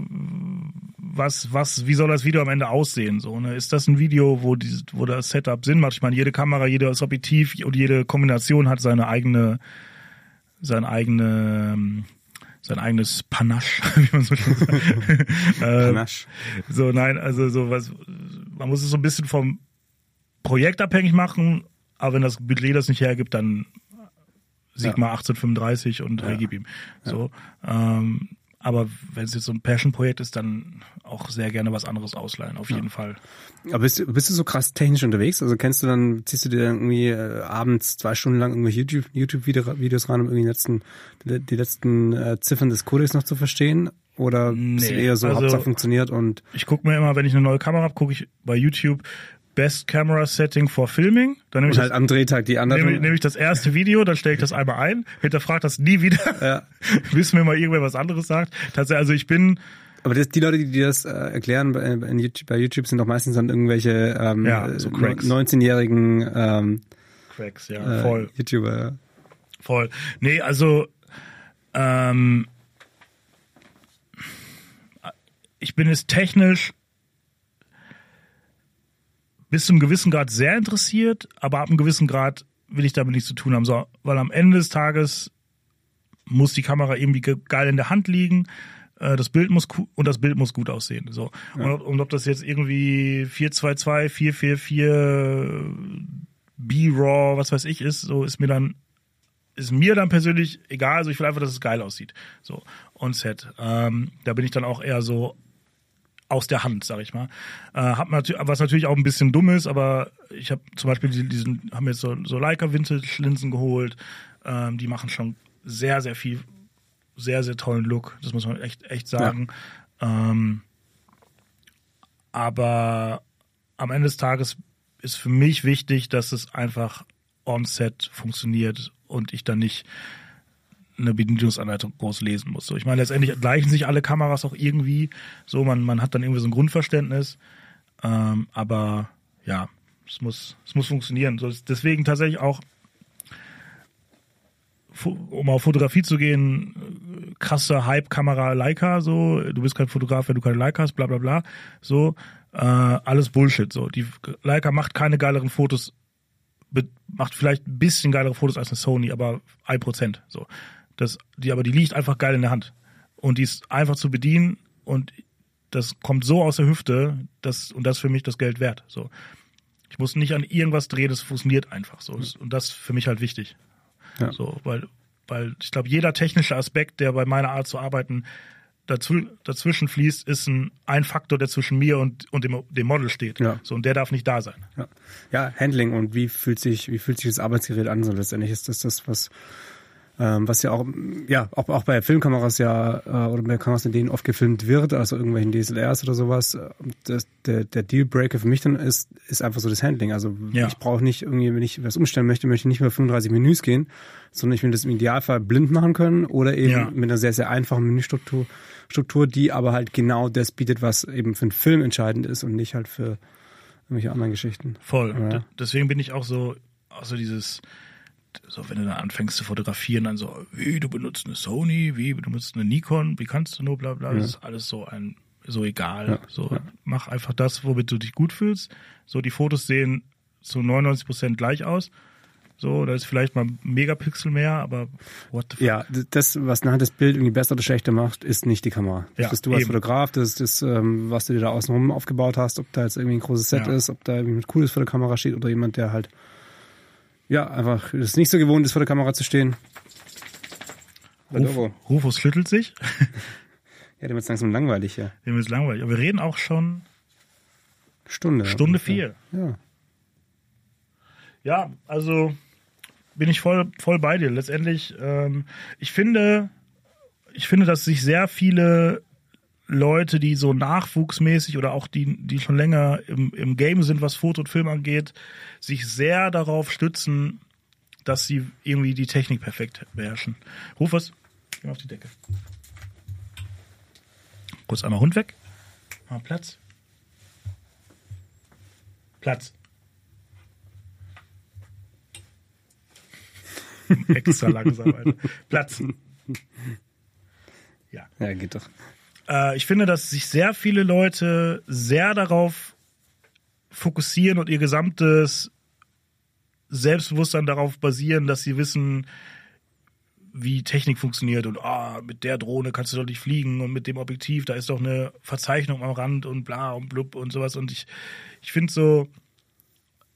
was, was, wie soll das Video am Ende aussehen? So, ne? Ist das ein Video, wo, die, wo das Setup Sinn macht? Ich meine, jede Kamera, jedes Objektiv und jede Kombination hat seine eigene, sein eigene, sein eigenes Panache, wie man so schön sagt. Ähm, Panache. so, nein, also so was, man muss es so ein bisschen vom Projekt abhängig machen, aber wenn das Budget das nicht hergibt, dann Sigma ja. 1835 und ja. gib ihm. So, ähm, aber wenn es jetzt so ein Passion-Projekt ist, dann auch sehr gerne was anderes ausleihen, auf jeden Fall. Aber bist, bist du so krass technisch unterwegs? Also kennst du dann, ziehst du dir irgendwie äh, abends zwei Stunden lang irgendwelche YouTube-Videos YouTube ran, um irgendwie die letzten, die, letzten äh, Ziffern des Codex noch zu verstehen? Oder nee, eher so, also, Hauptsache funktioniert und... Ich gucke mir immer, wenn ich eine neue Kamera habe, gucke ich bei YouTube, Best Camera Setting for Filming. Dann nehme ich halt das, am Drehtag die anderen. Nehme, nehme ich das erste Video, dann stelle ich das einmal ein, hinterfragt das nie wieder, ja. bis mir mal irgendwer was anderes sagt. Tatsächlich, also ich bin aber das, die Leute, die das äh, erklären bei, YouTube, bei YouTube, sind doch meistens dann irgendwelche ähm, ja, so 19-jährigen ähm, Cracks, ja, äh, voll. YouTuber. Ja. Voll. Nee, also ähm, ich bin es technisch bis zum gewissen Grad sehr interessiert, aber ab einem gewissen Grad will ich damit nichts zu tun haben. So, weil am Ende des Tages muss die Kamera irgendwie geil in der Hand liegen. Äh, das Bild muss und das Bild muss gut aussehen. So. Ja. Und, und, ob das jetzt irgendwie 422, 444, B-Raw, was weiß ich ist, so ist mir dann ist mir dann persönlich egal. Also ich will einfach, dass es geil aussieht. So on Set. Ähm, da bin ich dann auch eher so aus der Hand, sag ich mal. Äh, hab natürlich, was natürlich auch ein bisschen dumm ist, aber ich habe zum Beispiel diesen, haben jetzt so, so Leica Vintage Linsen geholt. Ähm, die machen schon sehr, sehr viel, sehr, sehr tollen Look. Das muss man echt, echt sagen. Ja. Ähm, aber am Ende des Tages ist für mich wichtig, dass es einfach on-set funktioniert und ich dann nicht eine Bedienungsanleitung groß lesen muss. So, ich meine, letztendlich gleichen sich alle Kameras auch irgendwie. So, man, man hat dann irgendwie so ein Grundverständnis. Ähm, aber ja, es muss, es muss funktionieren. So, deswegen tatsächlich auch, um auf Fotografie zu gehen, krasse Hype-Kamera Leica, so, du bist kein Fotograf, wenn du keine Leica hast, bla bla bla. So, äh, alles Bullshit. So, die Leica macht keine geileren Fotos macht vielleicht ein bisschen geilere Fotos als eine Sony, aber ein Prozent. So. Das, die, aber die liegt einfach geil in der Hand. Und die ist einfach zu bedienen und das kommt so aus der Hüfte, dass, und das ist für mich das Geld wert. So. Ich muss nicht an irgendwas drehen, das funktioniert einfach so. Und das ist für mich halt wichtig. Ja. So, weil, weil ich glaube, jeder technische Aspekt, der bei meiner Art zu arbeiten dazu, dazwischen fließt, ist ein, ein Faktor, der zwischen mir und, und dem, dem Model steht. Ja. So, und der darf nicht da sein. Ja. ja, Handling und wie fühlt sich, wie fühlt sich das Arbeitsgerät an? So letztendlich ist das das, was ähm, was ja auch, ja, auch, auch bei Filmkameras ja, äh, oder bei Kameras, in denen oft gefilmt wird, also irgendwelchen DSLRs oder sowas, äh, das, der, der Dealbreaker für mich dann ist, ist einfach so das Handling. Also ja. ich brauche nicht irgendwie, wenn ich was umstellen möchte, möchte ich nicht mehr 35 Menüs gehen, sondern ich will das im Idealfall blind machen können oder eben ja. mit einer sehr, sehr einfachen Menüstruktur, Struktur, die aber halt genau das bietet, was eben für einen Film entscheidend ist und nicht halt für irgendwelche anderen Geschichten. Voll. Ja. Deswegen bin ich auch so, auch so dieses, so wenn du dann anfängst zu fotografieren, dann so, wie, du benutzt eine Sony, wie, du benutzt eine Nikon, wie kannst du nur, bla bla, ja. das ist alles so ein, so egal. Ja, so, ja. mach einfach das, womit du dich gut fühlst. So, die Fotos sehen zu 99 Prozent gleich aus. So, da ist vielleicht mal ein Megapixel mehr, aber what the fuck. Ja, das, was nachher das Bild irgendwie besser oder schlechter macht, ist nicht die Kamera. Das ja, bist du als eben. Fotograf, das ist das, ähm, was du dir da außenrum aufgebaut hast, ob da jetzt irgendwie ein großes Set ja. ist, ob da irgendwie cooles vor der Kamera steht oder jemand, der halt ja, einfach ist nicht so gewohnt ist, vor der Kamera zu stehen. Ruf, Rufus schüttelt sich. ja, dem ist langsam langweilig, ja. Dem ist langweilig. Aber wir reden auch schon Stunde. Stunde vier. Ja. Ja, also bin ich voll, voll bei dir. Letztendlich, ähm, ich finde, ich finde, dass sich sehr viele Leute, die so nachwuchsmäßig oder auch die, die schon länger im, im Game sind, was Foto und Film angeht, sich sehr darauf stützen, dass sie irgendwie die Technik perfekt beherrschen. Ruf was, geh auf die Decke. Kurz einmal Hund weg. Mal Platz. Platz. Extra langsam, Alter. Platz. Ja. Ja, geht doch. Äh, ich finde, dass sich sehr viele Leute sehr darauf fokussieren und ihr gesamtes Selbstbewusstsein darauf basieren, dass sie wissen, wie Technik funktioniert und ah, mit der Drohne kannst du doch nicht fliegen und mit dem Objektiv, da ist doch eine Verzeichnung am Rand und bla und blub und sowas. Und ich, ich finde so,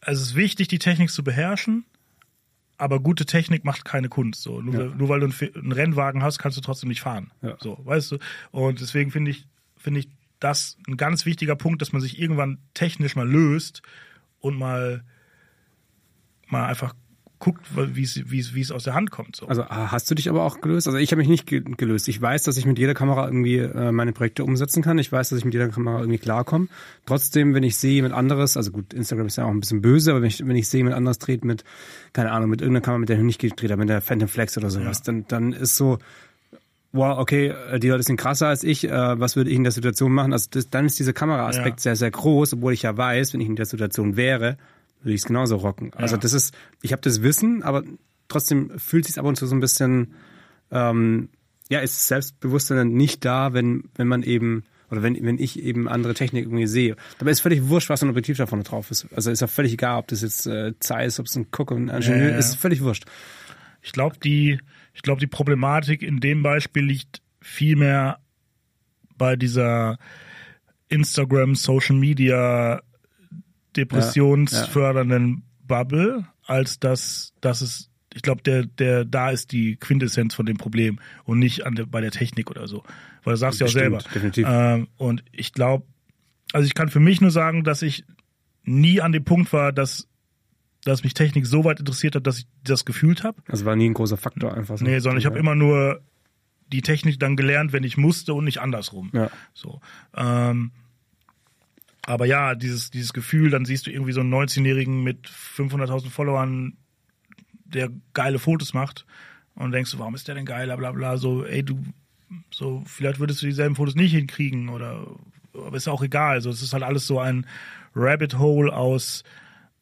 es ist wichtig, die Technik zu beherrschen, aber gute Technik macht keine Kunst. So. Nur, Ja. nur weil du einen, Rennwagen hast, kannst du trotzdem nicht fahren. Ja. So, weißt du? Und deswegen finde ich, finde ich das ein ganz wichtiger Punkt, dass man sich irgendwann technisch mal löst und mal, mal einfach guckt, wie es, aus der Hand kommt. So. Also ah, hast du dich aber auch gelöst? Also ich habe mich nicht ge gelöst. Ich weiß, dass ich mit jeder Kamera irgendwie äh, meine Projekte umsetzen kann. Ich weiß, dass ich mit jeder Kamera irgendwie klarkomme. Trotzdem, wenn ich sehe jemand anderes, also gut, Instagram ist ja auch ein bisschen böse, aber wenn ich, wenn ich sehe jemand anderes dreht mit, keine Ahnung, mit irgendeiner Kamera, mit der ich nicht gedreht habe, mit der Phantom Flex oder sowas, Ja. dann, dann ist so, wow, okay, äh, die Leute sind krasser als ich, äh, was würde ich in der Situation machen? Also das, dann ist dieser Kameraaspekt Ja. sehr, sehr groß, obwohl ich ja weiß, wenn ich in der Situation wäre, würde ich es genauso rocken. Also Ja. das ist, ich habe das Wissen, aber trotzdem fühlt sich ab und zu so ein bisschen, ähm, ja, ist Selbstbewusstsein dann nicht da, wenn, wenn man eben, oder wenn, wenn ich eben andere Technik irgendwie sehe. Dabei ist völlig wurscht, was ein Objektiv da vorne drauf ist. Also ist ja völlig egal, ob das jetzt äh, Zeiss, ob es ein Cook und ein Ingenieur Ja, ist, völlig wurscht. Ich glaube, die, ich glaube, die Problematik in dem Beispiel liegt vielmehr bei dieser Instagram, Social Media, depressionsfördernden Bubble, als dass, dass es, ich glaube, der, der, da ist die Quintessenz von dem Problem und nicht an der, bei der Technik oder so. Weil du sagst ja auch selber. Definitiv. Ähm, und ich glaube, also ich kann für mich nur sagen, dass ich nie an dem Punkt war, dass, dass mich Technik so weit interessiert hat, dass ich das gefühlt habe. Also war nie ein großer Faktor einfach so. Nee, sondern ich habe immer nur die Technik dann gelernt, wenn ich musste und nicht andersrum. Ja. So. Ähm, aber ja, dieses, dieses Gefühl, dann siehst du irgendwie so einen 19-Jährigen mit 500.000 Followern, der geile Fotos macht und denkst du, warum ist der denn geil, bla bla bla, so, ey, du, so, vielleicht würdest du dieselben Fotos nicht hinkriegen oder, aber ist auch egal, so, es ist halt alles so ein Rabbit Hole aus,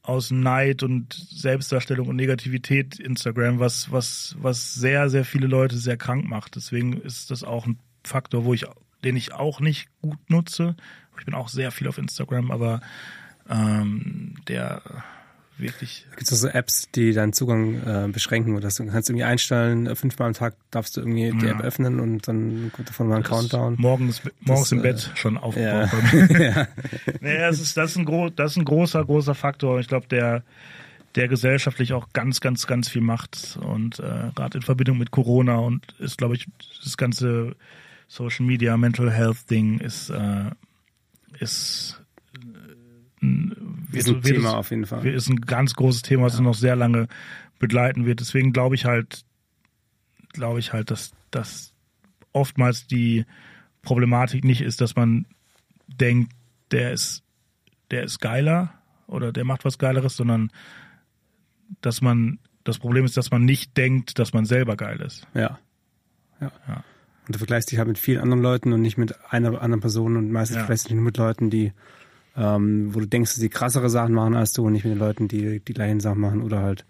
aus Neid und Selbstdarstellung und Negativität Instagram, was, was, was sehr, sehr viele Leute sehr krank macht. Deswegen ist das auch ein Faktor, wo ich, den ich auch nicht gut nutze. Ich bin auch sehr viel auf Instagram, aber ähm, der wirklich. Gibt es so Apps, die deinen Zugang äh, beschränken oder so? Du kannst irgendwie einstellen, äh, fünfmal am Tag darfst du irgendwie die Ja. App öffnen und dann kommt davon mal ein Countdown. Morgens, morgens Das, im äh, Bett schon aufgebaut. Ja. bei mir. ja. Nee, das ist, das ist ein gro das ist ein großer, großer Faktor. Ich glaube, der, der gesellschaftlich auch ganz, ganz, ganz viel macht. Und äh, gerade in Verbindung mit Corona und ist, glaube ich, das ganze Social Media, Mental Health Ding ist, äh, ist, äh, wird, Ist ein wird Thema es- auf jeden Fall. ist ein ganz großes Thema, was uns noch sehr lange begleiten wird. Deswegen glaube ich halt, glaube ich halt, dass, dass oftmals die Problematik nicht ist, dass man denkt, der ist, der ist geiler oder der macht was Geileres, sondern dass man, das Problem ist, dass man nicht denkt, dass man selber geil ist. Ja. ja. Ja. Und du vergleichst dich halt mit vielen anderen Leuten und nicht mit einer anderen Person und meistens Ja. vergleichst du dich nur mit Leuten, die, ähm, wo du denkst, dass sie krassere Sachen machen als du und nicht mit den Leuten, die die gleichen Sachen machen oder halt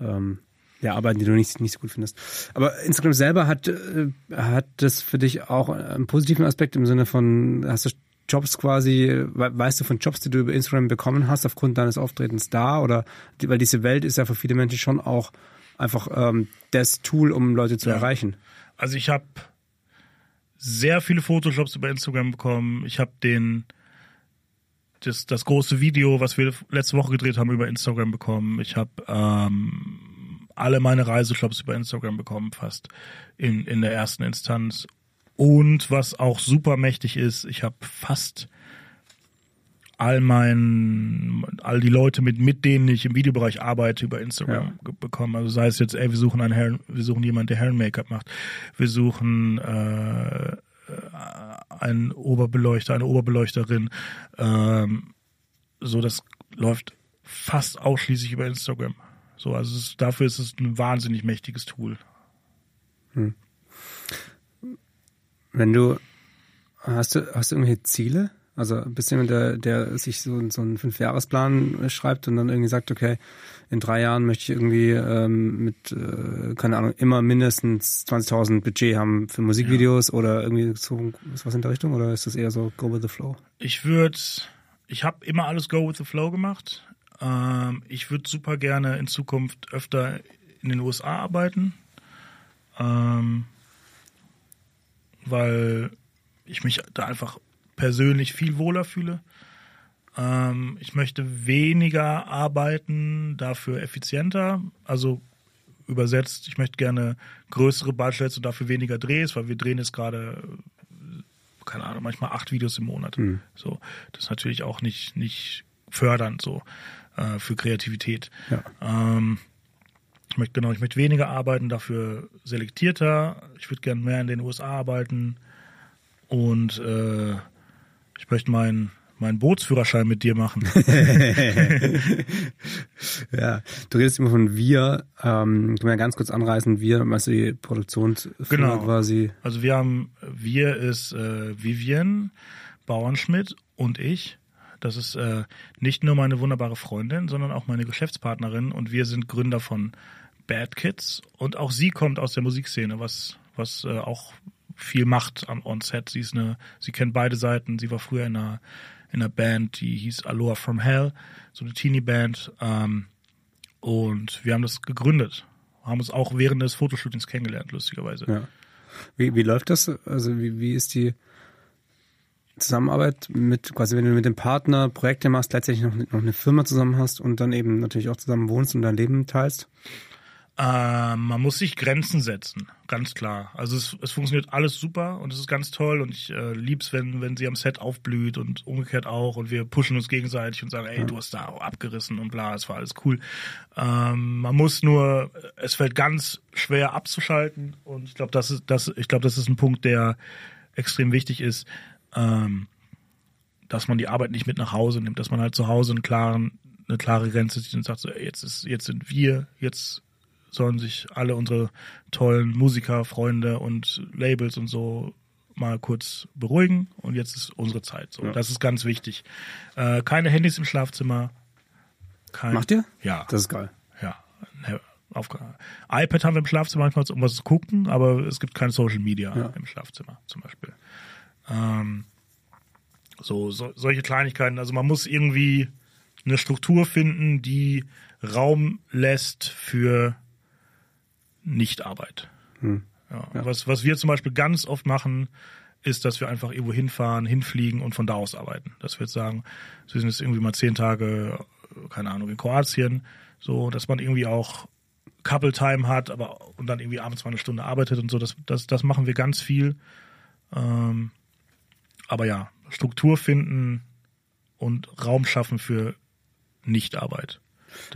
ähm, ja, arbeiten, die du nicht, nicht so gut findest. Aber Instagram selber hat, äh, hat das für dich auch einen positiven Aspekt im Sinne von, hast du Jobs quasi, we- weißt du von Jobs, die du über Instagram bekommen hast aufgrund deines Auftretens da oder, weil diese Welt ist ja für viele Menschen schon auch einfach ähm, das Tool, um Leute zu Ja. erreichen. Also ich habe sehr viele Photoshopes über Instagram bekommen. Ich habe den das, das große Video, was wir letzte Woche gedreht haben, über Instagram bekommen. Ich habe ähm, alle meine Reiseshops über Instagram bekommen, fast in, in der ersten Instanz. Und was auch super mächtig ist, ich habe fast all mein, all die Leute, mit, mit denen ich im Videobereich arbeite, über Instagram Ja. bekommen. Also sei es jetzt, ey, wir suchen einen Herren, wir suchen jemanden, der Herren-Make-up macht. Wir suchen äh, äh, ein Oberbeleuchter, eine Oberbeleuchterin. Ähm, so, das läuft fast ausschließlich über Instagram. So, also es, dafür ist es ein wahnsinnig mächtiges Tool. Hm. Wenn du hast du hast du irgendwelche Ziele? Also bist du jemand, der, der sich so, so einen Fünfjahresplan schreibt und dann irgendwie sagt, okay, in drei Jahren möchte ich irgendwie ähm, mit, äh, keine Ahnung, immer mindestens 20.000 Budget haben für Musikvideos ja. oder irgendwie so was in der Richtung oder ist das eher so Go with the Flow? Ich würde, ich habe immer alles Go with the Flow gemacht. Ähm, ich würde super gerne in Zukunft öfter in den USA arbeiten, ähm, weil ich mich da einfach persönlich viel wohler fühle. Ähm, ich möchte weniger arbeiten, dafür effizienter. Also übersetzt, ich möchte gerne größere Budgets und dafür weniger Drehs, weil wir drehen jetzt gerade, keine Ahnung, manchmal acht Videos im Monat. Mhm. So, das ist natürlich auch nicht, nicht fördernd so äh, für Kreativität. Ja. Ähm, ich möchte genau, ich möchte weniger arbeiten, dafür selektierter. Ich würde gerne mehr in den USA arbeiten und äh, ich möchte meinen meinen Bootsführerschein mit dir machen. ja, du redest immer von wir. Ähm, können wir ganz kurz anreißen. Wir, meinst du die Produktionsfirma genau. quasi? Also wir haben, wir ist äh, Vivian Bauernschmidt und ich. Das ist äh, nicht nur meine wunderbare Freundin, sondern auch meine Geschäftspartnerin und wir sind Gründer von Bad Kids und auch sie kommt aus der Musikszene, was was äh, auch viel macht am On-Set. Sie ist eine, sie kennt beide Seiten. Sie war früher in einer, in einer Band, die hieß Aloha from Hell, so eine Teenie-Band. Ähm, und wir haben das gegründet. Haben uns auch während des Fotoshootings kennengelernt, lustigerweise. Ja. Wie, wie läuft das? Also wie, wie ist die Zusammenarbeit mit, quasi wenn du mit dem Partner Projekte machst, gleichzeitig noch, noch eine Firma zusammen hast und dann eben natürlich auch zusammen wohnst und dein Leben teilst? Äh, man muss sich Grenzen setzen, ganz klar. Also es, es funktioniert alles super und es ist ganz toll und ich äh, lieb's, wenn, wenn sie am Set aufblüht und umgekehrt auch und wir pushen uns gegenseitig und sagen, ey, du hast da abgerissen und bla, es war alles cool. Ähm, man muss nur, es fällt ganz schwer abzuschalten und ich glaube, das ist, das, ich das ist ein Punkt, der extrem wichtig ist, ähm, dass man die Arbeit nicht mit nach Hause nimmt, dass man halt zu Hause einen klaren, eine klare Grenze sieht und sagt so, ey, jetzt ist, jetzt sind wir, jetzt sollen sich alle unsere tollen Musiker, Freunde und Labels und so mal kurz beruhigen und jetzt ist unsere Zeit. So, ja. das ist ganz wichtig. Äh, keine Handys im Schlafzimmer. Kein, Macht ihr? Ja. Das ist geil. Ja. Auf, iPad haben wir im Schlafzimmer manchmal, um was zu gucken, aber es gibt kein Social Media ja. im Schlafzimmer zum Beispiel. Ähm, so, so, solche Kleinigkeiten. Also man muss irgendwie eine Struktur finden, die Raum lässt für Nichtarbeit. Hm. Ja, ja. Was, was wir zum Beispiel ganz oft machen, ist, dass wir einfach irgendwo hinfahren, hinfliegen und von da aus arbeiten. Dass wir jetzt sagen, wir sind jetzt irgendwie mal zehn Tage, keine Ahnung, in Kroatien, so, dass man irgendwie auch Couple Time hat, aber und dann irgendwie abends mal eine Stunde arbeitet und so. Das, das, das machen wir ganz viel. Ähm, aber ja, Struktur finden und Raum schaffen für Nichtarbeit.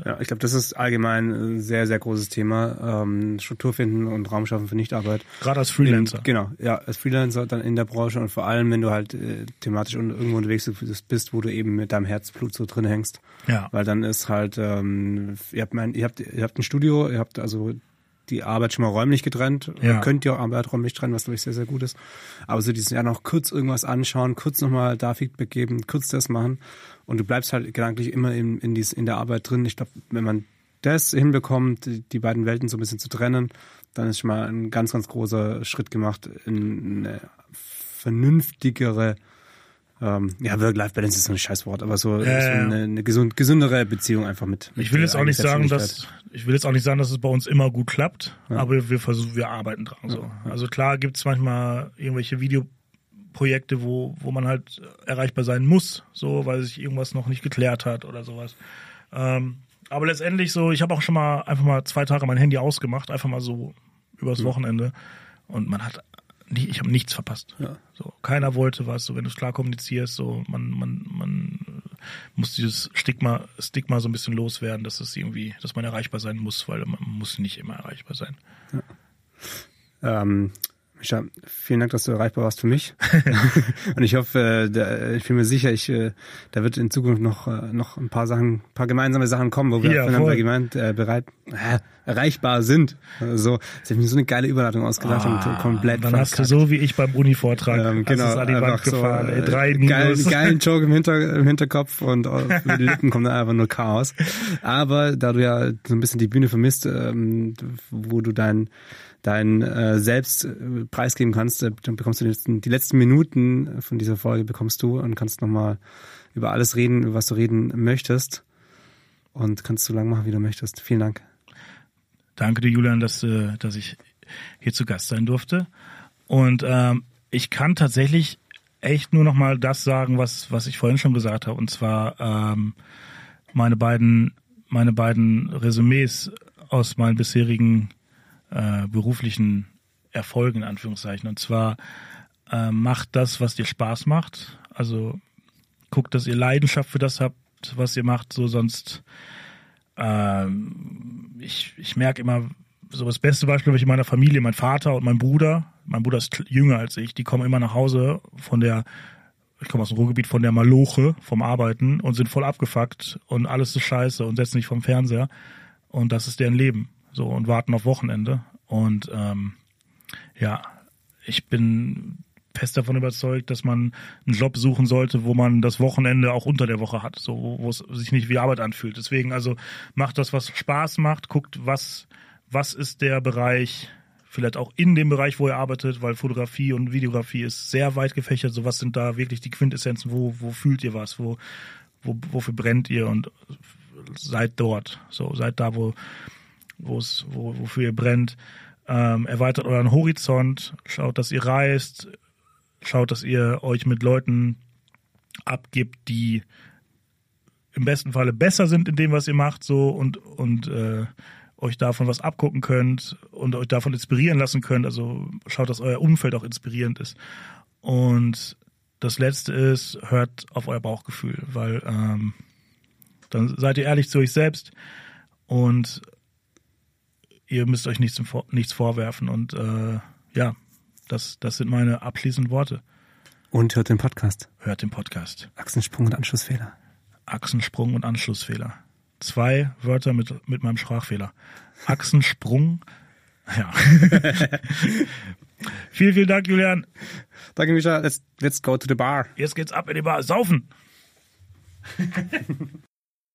Ja, ich glaube, das ist allgemein ein sehr, sehr großes Thema. Ähm, Struktur finden und Raum schaffen für Nichtarbeit. Gerade als Freelancer. In, genau, ja, als Freelancer dann in der Branche und vor allem, wenn du halt äh, thematisch irgendwo unterwegs bist, wo du eben mit deinem Herzblut so drin hängst. Ja. Weil dann ist halt, ähm, ihr habt mein, ihr habt, ihr habt ein Studio, ihr habt also die Arbeit schon mal räumlich getrennt. Ja. Könnt ihr auch Arbeit räumlich trennen, was glaube ich sehr, sehr gut ist. Aber so dieses Jahr noch kurz irgendwas anschauen, kurz nochmal da Feedback geben, kurz das machen. Und du bleibst halt gedanklich immer in, in, dies, in der Arbeit drin. Ich glaube, wenn man das hinbekommt, die, die beiden Welten so ein bisschen zu trennen, dann ist schon mal ein ganz, ganz großer Schritt gemacht in eine vernünftigere ähm, ja, Work-Life-Balance ist so ein Scheißwort, aber so, äh, so eine, eine gesund, gesündere Beziehung einfach mit. mit ich will jetzt auch nicht sagen, dass ich will jetzt auch nicht sagen, dass es bei uns immer gut klappt, ja. aber wir versuchen, wir arbeiten dran. So. Ja. Also klar gibt es manchmal irgendwelche Videoprojekte, wo, wo man halt erreichbar sein muss, so, weil sich irgendwas noch nicht geklärt hat oder sowas. Ähm, aber letztendlich so, ich habe auch schon mal einfach mal zwei Tage mein Handy ausgemacht, einfach mal so übers. Wochenende. Und man hat ich habe nichts verpasst. Ja. So, keiner wollte was, so wenn du es klar kommunizierst, so man, man, man muss dieses Stigma, Stigma so ein bisschen loswerden, dass es irgendwie, dass man erreichbar sein muss, weil man muss nicht immer erreichbar sein. Ja. Ähm, Micha, vielen Dank, dass du erreichbar warst für mich. und ich hoffe, da, ich bin mir sicher, ich, äh, da wird in Zukunft noch, äh, noch ein paar Sachen, ein paar gemeinsame Sachen kommen, wo wir Ja, voneinander gemeint, äh, bereit, äh, erreichbar sind. So, jetzt habe ich mir so eine geile Überleitung ausgedacht und komplett Ah, Dann hast du so wie ich beim Uni-Vortrag. Ähm, hast genau, es an die Wand einfach so, gefahren. ey, äh, drei geilen, Minus. geilen Joke im, Hinter, im Hinterkopf und auf die Lippen kommt dann einfach nur Chaos. Aber da du ja so ein bisschen die Bühne vermisst, ähm, wo du dein dein äh, Selbst äh, preisgeben kannst, äh, dann bekommst du die letzten, die letzten Minuten von dieser Folge bekommst du und kannst nochmal über alles reden, über was du reden möchtest und kannst so lange machen, wie du möchtest. Vielen Dank. Danke dir, Julian, dass, äh, dass ich hier zu Gast sein durfte. Und ähm, ich kann tatsächlich echt nur noch mal das sagen, was, was ich vorhin schon gesagt habe. Und zwar ähm, meine beiden, meine beiden Resümees aus meinen bisherigen äh, beruflichen Erfolgen, in Anführungszeichen. Und zwar äh, macht das, was dir Spaß macht. Also guckt, dass ihr Leidenschaft für das habt, was ihr macht, so sonst ähm, ich, ich merke immer, so das beste Beispiel habe ich in meiner Familie, mein Vater und mein Bruder. Mein Bruder ist jünger als ich, die kommen immer nach Hause von der, ich komme aus dem Ruhrgebiet, von der Maloche, vom Arbeiten und sind voll abgefuckt und alles ist scheiße und setzen sich vom Fernseher. Und das ist deren Leben. So und warten auf Wochenende. Und ähm, ja, ich bin fest davon überzeugt, dass man einen Job suchen sollte, wo man das Wochenende auch unter der Woche hat, so wo, es sich nicht wie Arbeit anfühlt. Deswegen also macht das, was Spaß macht, guckt, was was ist der Bereich, vielleicht auch in dem Bereich, wo ihr arbeitet, weil Fotografie und Videografie ist sehr weit gefächert. So was sind da wirklich die Quintessenzen, wo wo fühlt ihr was, wo wo wofür brennt ihr und seid dort, so seid da, wo wo wofür ihr brennt. Ähm, erweitert euren Horizont, schaut, dass ihr reist, schaut, dass ihr euch mit Leuten abgibt, die im besten Falle besser sind in dem, was ihr macht, so und und äh, euch davon was abgucken könnt und euch davon inspirieren lassen könnt. Also schaut, dass euer Umfeld auch inspirierend ist. Und das Letzte ist, hört auf euer Bauchgefühl, weil ähm, dann seid ihr ehrlich zu euch selbst und ihr müsst euch nichts, nichts vorwerfen. Und äh, ja, das, das sind meine abschließenden Worte. Und hört den Podcast. Hört den Podcast. Achsensprung und Anschlussfehler. Achsensprung und Anschlussfehler. Zwei Wörter mit, mit meinem Sprachfehler. Achsensprung. Ja. vielen, vielen Dank, Julian. Danke, Micha. Let's, let's go to the bar. Jetzt geht's ab in die Bar. Saufen!